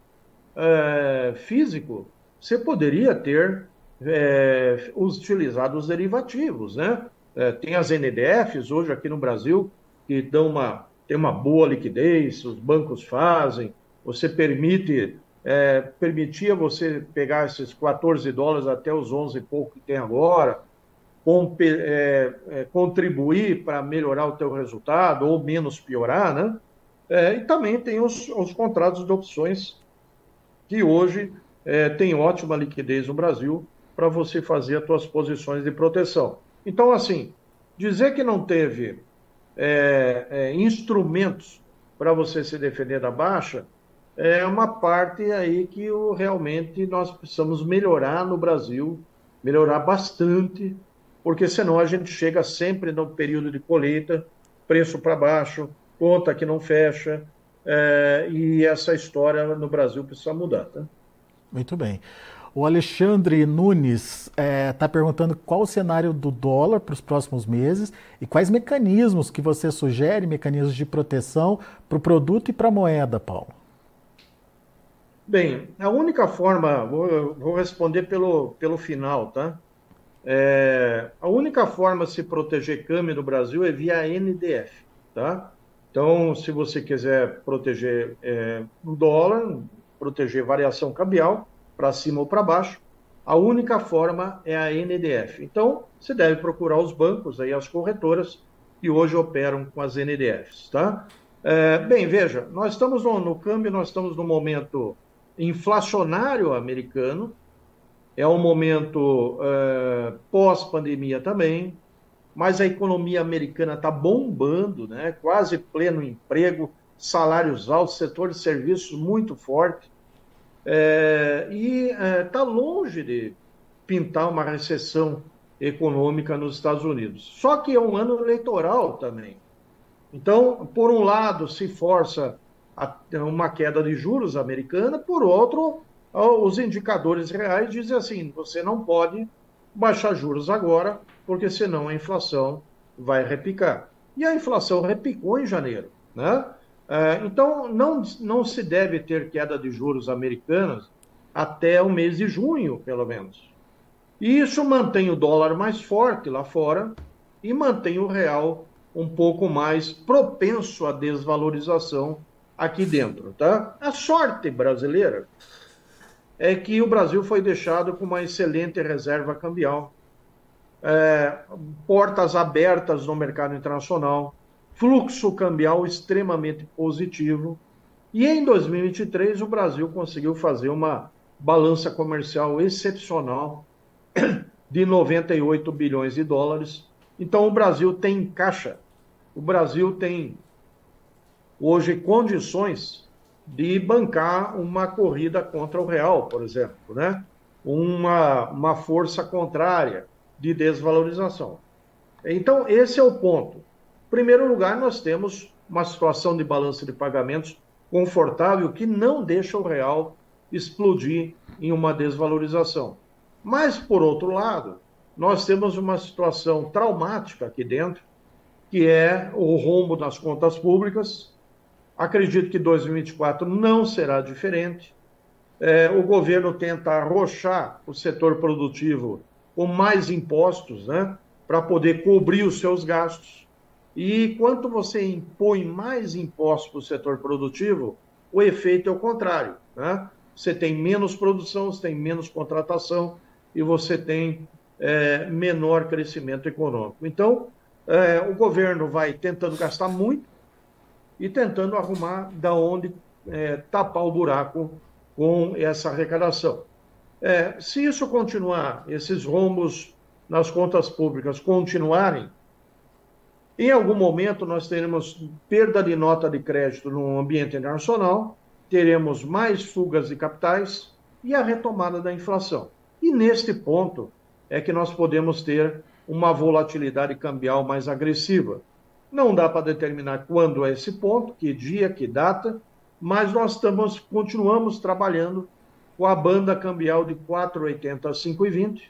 é, físico, você poderia ter é, utilizado os derivativos, né? É, tem as NDFs hoje aqui no Brasil que dão uma tem uma boa liquidez, os bancos fazem, você permite é, permitia você pegar esses 14 dólares até os 11 e pouco que tem agora, contribuir para melhorar o teu resultado ou menos piorar, né? É, e também tem os, os, contratos de opções que hoje é, tem ótima liquidez no Brasil para você fazer as suas posições de proteção. Então, assim, dizer que não teve é, é, instrumentos para você se defender da baixa é uma parte aí que o, realmente nós precisamos melhorar no Brasil, melhorar bastante porque senão a gente chega sempre no período de colheita, preço para baixo, conta que não fecha, é, e essa história no Brasil precisa mudar. Tá? Muito bem. O Alexandre Nunes está é, tá perguntando qual o cenário do dólar para os próximos meses e quais mecanismos que você sugere, mecanismos de proteção para o produto e para a moeda, Paulo. Bem, a única forma, vou, vou responder pelo, pelo final, tá? É, a única forma de se proteger câmbio no Brasil é via NDF, tá? Então, se você quiser proteger é, o dólar, proteger variação cambial para cima ou para baixo, a única forma é a NDF. Então, você deve procurar os bancos, aí as corretoras que hoje operam com as NDFs, tá? É, bem, veja, nós estamos no, no câmbio, nós estamos no momento inflacionário americano, é um momento uh, pós-pandemia também, mas a economia americana está bombando, né? quase pleno emprego, salários altos, setor de serviços muito forte, é, e está é, longe de pintar uma recessão econômica nos Estados Unidos. Só que é um ano eleitoral também. Então, por um lado, se força a, uma queda de juros americana, por outro, os indicadores reais dizem assim: você não pode baixar juros agora, porque senão a inflação vai repicar. E a inflação repicou em janeiro. Né? É, então, não, não se deve ter queda de juros americanas até o mês de junho, pelo menos. E isso mantém o dólar mais forte lá fora e mantém o real um pouco mais propenso à desvalorização aqui dentro, tá? A sorte brasileira é que o Brasil foi deixado com uma excelente reserva cambial, é, portas abertas no mercado internacional, fluxo cambial extremamente positivo. E em 2023 o Brasil conseguiu fazer uma balança comercial excepcional de 98 bilhões de dólares. Então o Brasil tem caixa, o Brasil tem hoje condições de bancar uma corrida contra o real, por exemplo, né? uma, uma força contrária de desvalorização. Então, esse é o ponto. Em primeiro lugar, nós temos uma situação de balança de pagamentos confortável que não deixa o real explodir em uma desvalorização. Mas, por outro lado, nós temos uma situação traumática aqui dentro, que é o rombo das contas públicas, Acredito que 2024 não será diferente. É, o governo tenta arrochar o setor produtivo com mais impostos, né, para poder cobrir os seus gastos. E quanto você impõe mais impostos para o setor produtivo, o efeito é o contrário. Né? Você tem menos produção, você tem menos contratação e você tem é, menor crescimento econômico. Então, é, o governo vai tentando gastar muito e tentando arrumar da onde é, tapar o buraco com essa arrecadação. É, se isso continuar, esses rombos nas contas públicas continuarem, em algum momento nós teremos perda de nota de crédito no ambiente internacional, teremos mais fugas de capitais e a retomada da inflação. E neste ponto é que nós podemos ter uma volatilidade cambial mais agressiva. Não dá para determinar quando é esse ponto, que dia, que data, mas nós estamos, continuamos trabalhando com a banda cambial de 4,80 a 5,20.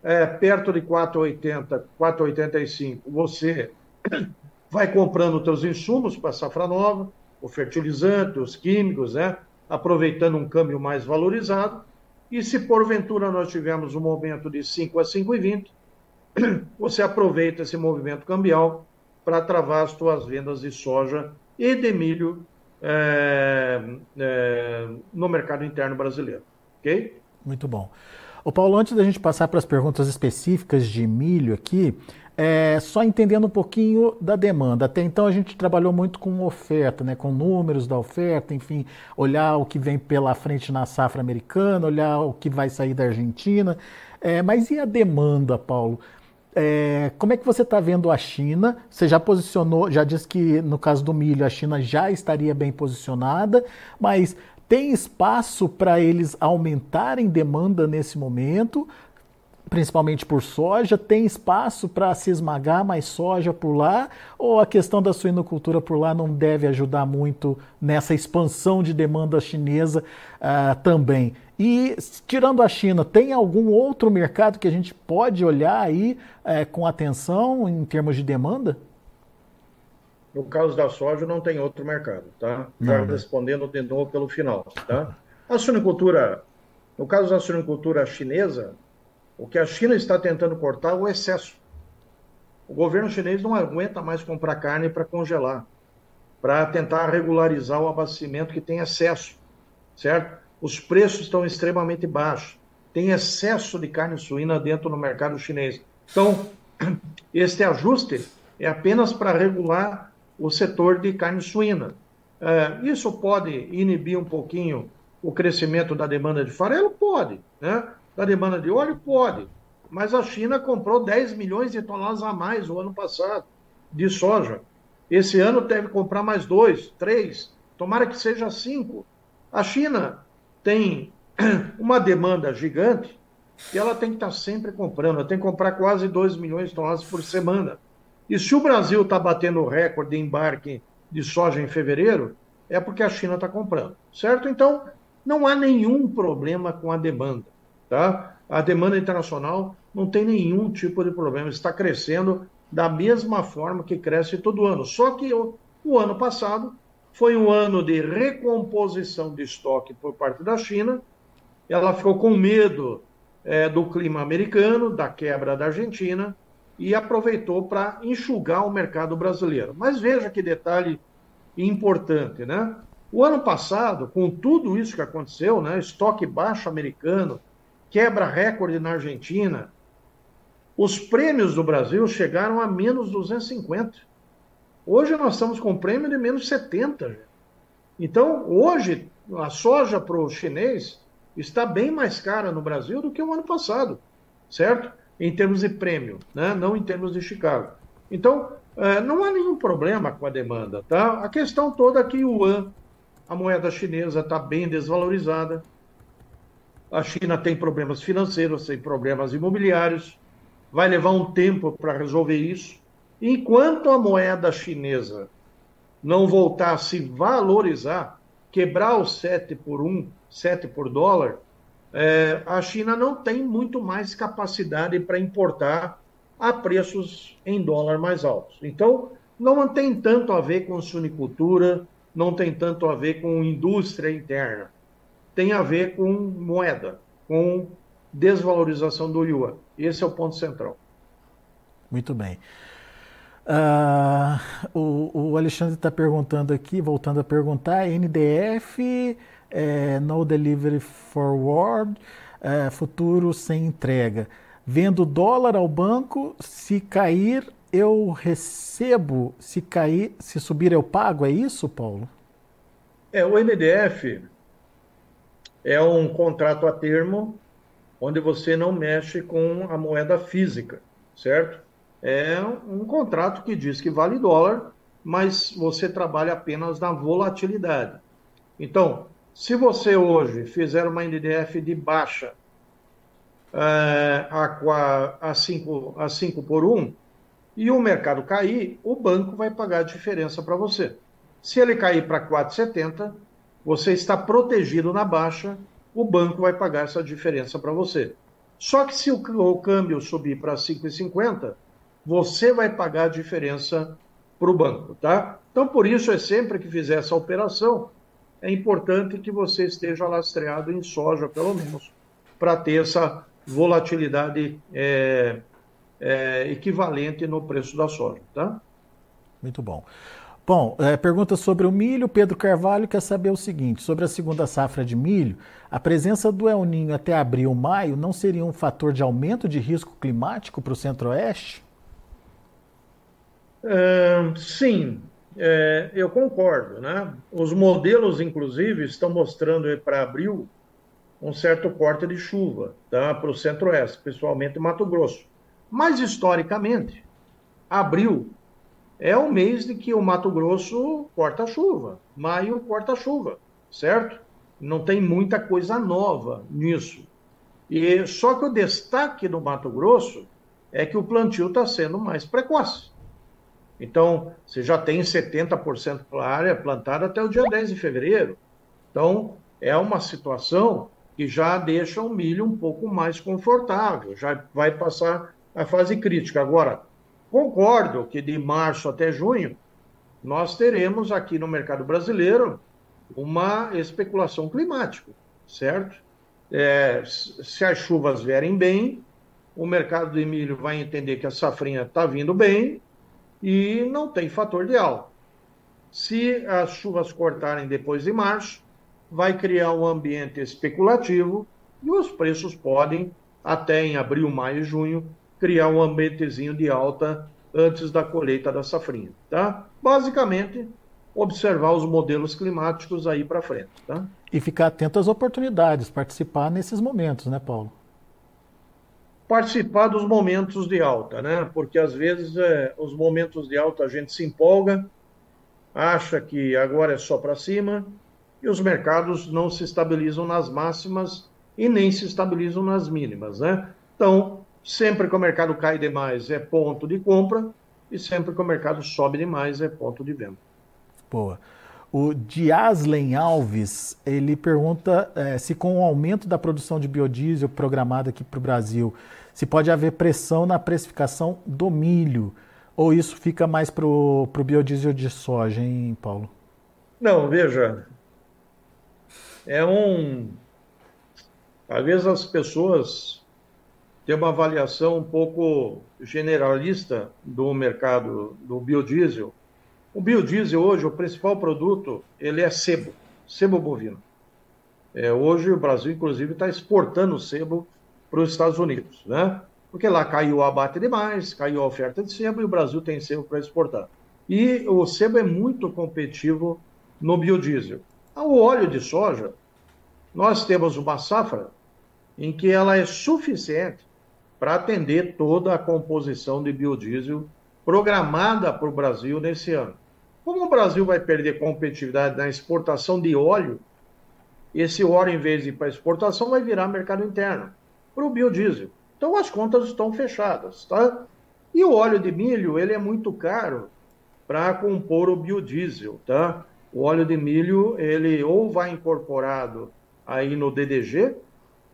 É, perto de 4,80, 4,85, você [coughs] vai comprando seus insumos para a safra nova, o fertilizante, os químicos, né? aproveitando um câmbio mais valorizado. E se porventura nós tivermos um momento de 5 a 5,20, [coughs] você aproveita esse movimento cambial para travar as tuas vendas de soja e de milho é, é, no mercado interno brasileiro. Ok? Muito bom. O Paulo, antes da gente passar para as perguntas específicas de milho aqui, é, só entendendo um pouquinho da demanda. Até então a gente trabalhou muito com oferta, né, com números da oferta, enfim, olhar o que vem pela frente na safra americana, olhar o que vai sair da Argentina. É, mas e a demanda, Paulo? É, como é que você está vendo a China? Você já posicionou, já disse que no caso do milho a China já estaria bem posicionada, mas tem espaço para eles aumentarem demanda nesse momento, principalmente por soja? Tem espaço para se esmagar mais soja por lá? Ou a questão da suinocultura por lá não deve ajudar muito nessa expansão de demanda chinesa uh, também? E tirando a China, tem algum outro mercado que a gente pode olhar aí é, com atenção em termos de demanda? No caso da soja, não tem outro mercado, tá? Já respondendo de novo pelo final, tá? A suinicultura, no caso da suinicultura chinesa, o que a China está tentando cortar é o excesso. O governo chinês não aguenta mais comprar carne para congelar, para tentar regularizar o abastecimento que tem excesso, certo? Os preços estão extremamente baixos. Tem excesso de carne suína dentro do mercado chinês. Então, [clears throat] este ajuste é apenas para regular o setor de carne suína. É, isso pode inibir um pouquinho o crescimento da demanda de farelo? Pode. Né? Da demanda de óleo? Pode. Mas a China comprou 10 milhões de toneladas a mais o ano passado de soja. Esse ano deve comprar mais dois, três, tomara que seja cinco. A China tem [clears throat] uma demanda gigante e ela tem que estar sempre comprando. Ela tem que comprar quase 2 milhões de toneladas por semana. E se o Brasil está batendo o recorde de embarque de soja em fevereiro, é porque a China está comprando, certo? Então, não há nenhum problema com a demanda, tá? A demanda internacional não tem nenhum tipo de problema, está crescendo da mesma forma que cresce todo ano. Só que o, o ano passado foi um ano de recomposição de estoque por parte da China. Ela ficou com medo é, do clima americano, da quebra da Argentina, e aproveitou para enxugar o mercado brasileiro. Mas veja que detalhe importante, né? O ano passado, com tudo isso que aconteceu, né, estoque baixo americano, quebra recorde na Argentina, os prêmios do Brasil chegaram a menos 250. Hoje nós estamos com prêmio de menos 70. Então, hoje, a soja para o chinês está bem mais cara no Brasil do que o ano passado, certo? Em termos de prêmio, né? não em termos de Chicago. Então, é, não há nenhum problema com a demanda, tá? A questão toda é que o yuan, a moeda chinesa, está bem desvalorizada. A China tem problemas financeiros, tem problemas imobiliários. Vai levar um tempo para resolver isso. Enquanto a moeda chinesa não voltar a se valorizar, quebrar o 7 por 1, 7 por dólar, é, a China não tem muito mais capacidade para importar a preços em dólar mais altos. Então, não tem tanto a ver com sunicultura, não tem tanto a ver com indústria interna. Tem a ver com moeda, com desvalorização do yuan. Esse é o ponto central. Muito bem. Uh, o, o, Alexandre está perguntando aqui, voltando a perguntar, NDF, é, No Delivery Forward, é, futuro sem entrega. Vendo dólar ao banco, se cair eu recebo, se cair, se subir eu pago, é isso, Paulo? É, o NDF é um contrato a termo onde você não mexe com a moeda física, certo? É um contrato que diz que vale dólar, mas você trabalha apenas na volatilidade. Então, se você hoje fizer uma NDF de baixa é, a 5 a cinco por 1 um, e o mercado cair, o banco vai pagar a diferença para você. Se ele cair para 4,70, você está protegido na baixa, o banco vai pagar essa diferença para você. Só que se o, o câmbio subir para 5,50, você vai pagar a diferença para o banco, tá? Então, por isso, é sempre que fizer essa operação, é importante que você esteja lastreado em soja, pelo menos, para ter essa volatilidade é, é, equivalente no preço da soja, tá? Muito bom. Bom, é, pergunta sobre o milho. Pedro Carvalho quer saber o seguinte: sobre a segunda safra de milho, a presença do El Ninho até abril, maio não seria um fator de aumento de risco climático para o Centro-Oeste? Sim, é, eu concordo. Né? Os modelos, inclusive, estão mostrando para abril um certo corte de chuva tá? para o centro-oeste, principalmente Mato Grosso. Mas, historicamente, abril é o mês de que o Mato Grosso corta chuva, maio corta chuva, certo? Não tem muita coisa nova nisso. E só que o destaque do Mato Grosso é que o plantio está sendo mais precoce. Então, você já tem 70% da área plantada até o dia 10 de fevereiro. Então, é uma situação que já deixa o milho um pouco mais confortável, já vai passar a fase crítica. Agora, concordo que de março até junho, nós teremos aqui no mercado brasileiro uma especulação climática, certo? É, se as chuvas vierem bem, o mercado de milho vai entender que a safrinha está vindo bem, e não tem fator de alta. Se as chuvas cortarem depois de março, vai criar um ambiente especulativo e os preços podem, até em abril, maio e junho, criar um ambientezinho de alta antes da colheita da safrinha, tá? Basicamente, observar os modelos climáticos aí para frente, tá? E ficar atento às oportunidades, participar nesses momentos, né, Paulo? Participar dos momentos de alta, né? Porque às vezes é, os momentos de alta a gente se empolga, acha que agora é só para cima e os mercados não se estabilizam nas máximas e nem se estabilizam nas mínimas, né? Então, sempre que o mercado cai demais é ponto de compra e sempre que o mercado sobe demais é ponto de venda. Boa. O Diaslen Alves, ele pergunta é, se com o aumento da produção de biodiesel programado aqui para o Brasil, se pode haver pressão na precificação do milho, ou isso fica mais para o biodiesel de soja, hein, Paulo? Não, veja, é um... Às vezes as pessoas ter uma avaliação um pouco generalista do mercado do biodiesel. O biodiesel hoje, o principal produto, ele é sebo, sebo bovino. É, hoje o Brasil, inclusive, está exportando sebo para os Estados Unidos, né? Porque lá caiu o abate demais, caiu a oferta de sebo e o Brasil tem sebo para exportar. E o sebo é muito competitivo no biodiesel. O óleo de soja, nós temos uma safra em que ela é suficiente para atender toda a composição de biodiesel programada para o Brasil nesse ano. Como o Brasil vai perder competitividade na exportação de óleo, esse óleo, em vez de ir para exportação, vai virar mercado interno para o biodiesel. Então as contas estão fechadas, tá? E o óleo de milho, ele é muito caro para compor o biodiesel, tá? O óleo de milho, ele ou vai incorporado aí no DDG,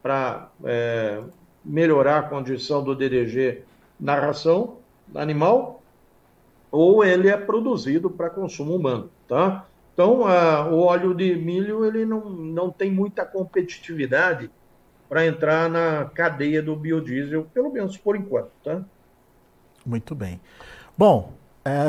para é, melhorar a condição do DDG na ração animal, ou ele é produzido para consumo humano, tá? Então, o óleo de milho, ele não, não tem muita competitividade para entrar na cadeia do biodiesel, pelo menos por enquanto, tá? Muito bem. Bom, é,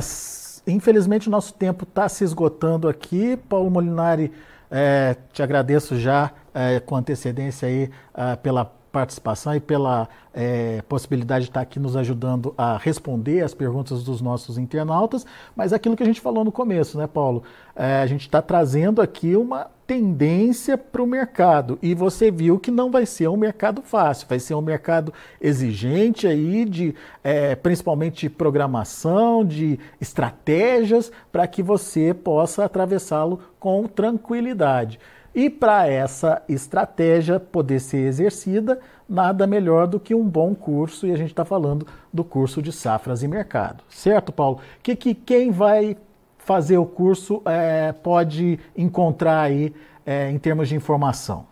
infelizmente o nosso tempo está se esgotando aqui. Paulo Molinari, é, te agradeço já é, com antecedência aí é, pela participação e pela é, possibilidade de estar aqui nos ajudando a responder as perguntas dos nossos internautas, mas aquilo que a gente falou no começo, né, Paulo? É, a gente está trazendo aqui uma tendência para o mercado e você viu que não vai ser um mercado fácil, vai ser um mercado exigente aí de é, principalmente programação, de estratégias para que você possa atravessá-lo com tranquilidade. E para essa estratégia poder ser exercida, nada melhor do que um bom curso, e a gente está falando do curso de safras e mercado. Certo, Paulo? Que, que quem vai fazer o curso é, pode encontrar aí é, em termos de informação?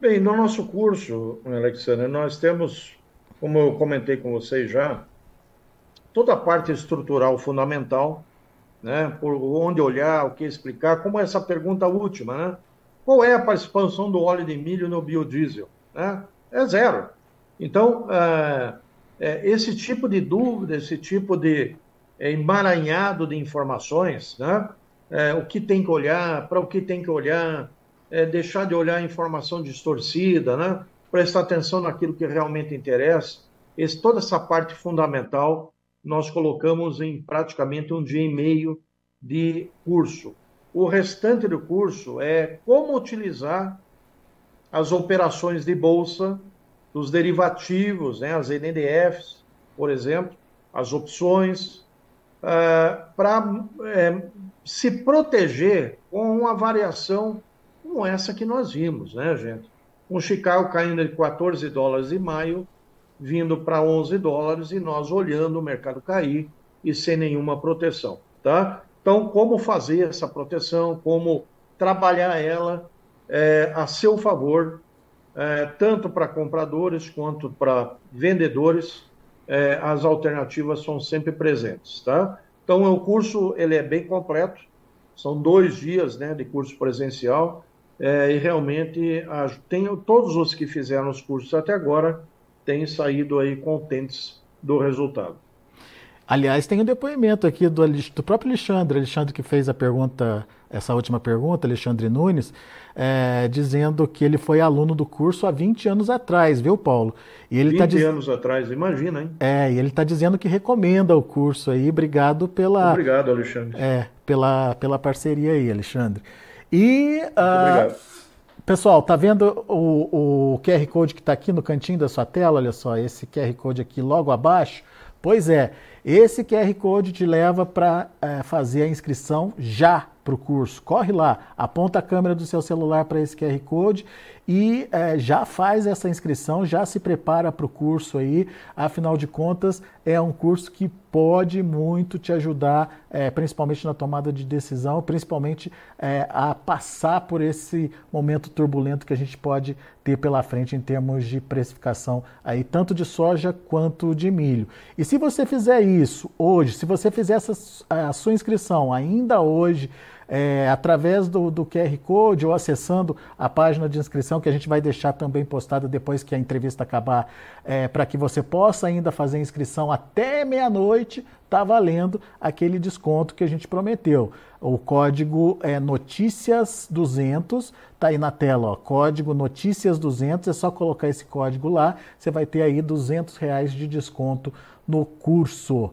Bem, no nosso curso, Alexandre, nós temos, como eu comentei com vocês já, toda a parte estrutural fundamental né? Por onde olhar, o que explicar, como essa pergunta última, né? Qual é a participação do óleo de milho no biodiesel? Né? É zero. Então, é, é, esse tipo de dúvida, esse tipo de é, emaranhado de informações, né? É, o que tem que olhar, para o que tem que olhar, é, deixar de olhar informação distorcida, né? prestar atenção naquilo que realmente interessa. Esse, toda essa parte fundamental nós colocamos em praticamente um dia e meio de curso. O restante do curso é como utilizar as operações de bolsa, os derivativos, né, as NDFs, por exemplo, as opções, uh, para é, se proteger com uma variação como essa que nós vimos, né, gente? Um Chicago caindo de 14 dólares em maio vindo para 11 dólares e nós olhando o mercado cair e sem nenhuma proteção, tá? Então, como fazer essa proteção, como trabalhar ela é, a seu favor, é, tanto para compradores quanto para vendedores, é, as alternativas são sempre presentes, tá? Então, o curso ele é bem completo, são dois dias né, de curso presencial, é, e realmente a, tem, todos os que fizeram os cursos até agora têm saído aí contentes do resultado. Aliás, tem um depoimento aqui do, do, próprio Alexandre, Alexandre que fez a pergunta, essa última pergunta, Alexandre Nunes, é, dizendo que ele foi aluno do curso há 20 anos atrás, viu, Paulo? E ele 20 tá diz... anos atrás, imagina, hein? É, e ele está dizendo que recomenda o curso aí, obrigado pela... Obrigado, Alexandre. É, pela, pela parceria aí, Alexandre. E... Muito uh... obrigado Pessoal, tá vendo o, o QR Code que está aqui no cantinho da sua tela? Olha só, esse QR Code aqui logo abaixo. Pois é, esse QR Code te leva para é, fazer a inscrição já para o curso. Corre lá, aponta a câmera do seu celular para esse QR Code e é, já faz essa inscrição, já se prepara para o curso aí. Afinal de contas, é um curso que pode muito te ajudar, é, principalmente na tomada de decisão, principalmente é, a passar por esse momento turbulento que a gente pode ter pela frente em termos de precificação aí, tanto de soja quanto de milho. E se você fizer isso hoje. Se você fizer essa, a sua inscrição ainda hoje, é, através do, do, QR Code ou acessando a página de inscrição, que a gente vai deixar também postada depois que a entrevista acabar, é, para que você possa ainda fazer inscrição até meia-noite, está valendo aquele desconto que a gente prometeu. O código é Notícias200, está aí na tela, ó, código Notícias200, é só colocar esse código lá, você vai ter aí 200 reais de desconto no curso.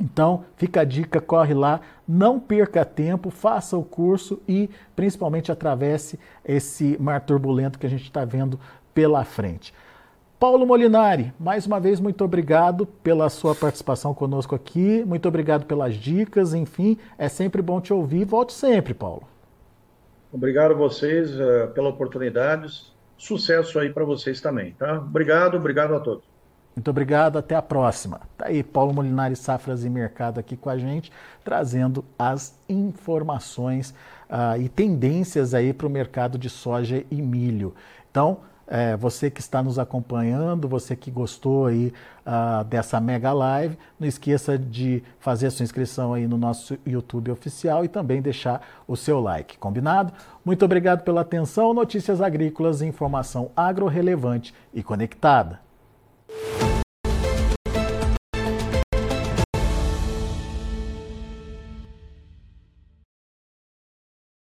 Então, fica a dica, corre lá, não perca tempo, faça o curso e principalmente atravesse esse mar turbulento que a gente está vendo pela frente. Paulo Molinari, mais uma vez, muito obrigado pela sua participação conosco aqui, muito obrigado pelas dicas, enfim, é sempre bom te ouvir. Volte sempre, Paulo. Obrigado a vocês uh, pela oportunidade. Sucesso aí para vocês também, tá? Obrigado, obrigado a todos. Muito obrigado, até a próxima. Tá aí, Paulo Molinari Safras e Mercado aqui com a gente, trazendo as informações uh, e tendências aí para o mercado de soja e milho. Então, é, você que está nos acompanhando, você que gostou aí uh, dessa mega live, não esqueça de fazer a sua inscrição aí no nosso YouTube oficial e também deixar o seu like, combinado? Muito obrigado pela atenção. Notícias agrícolas, informação agro relevante e conectada.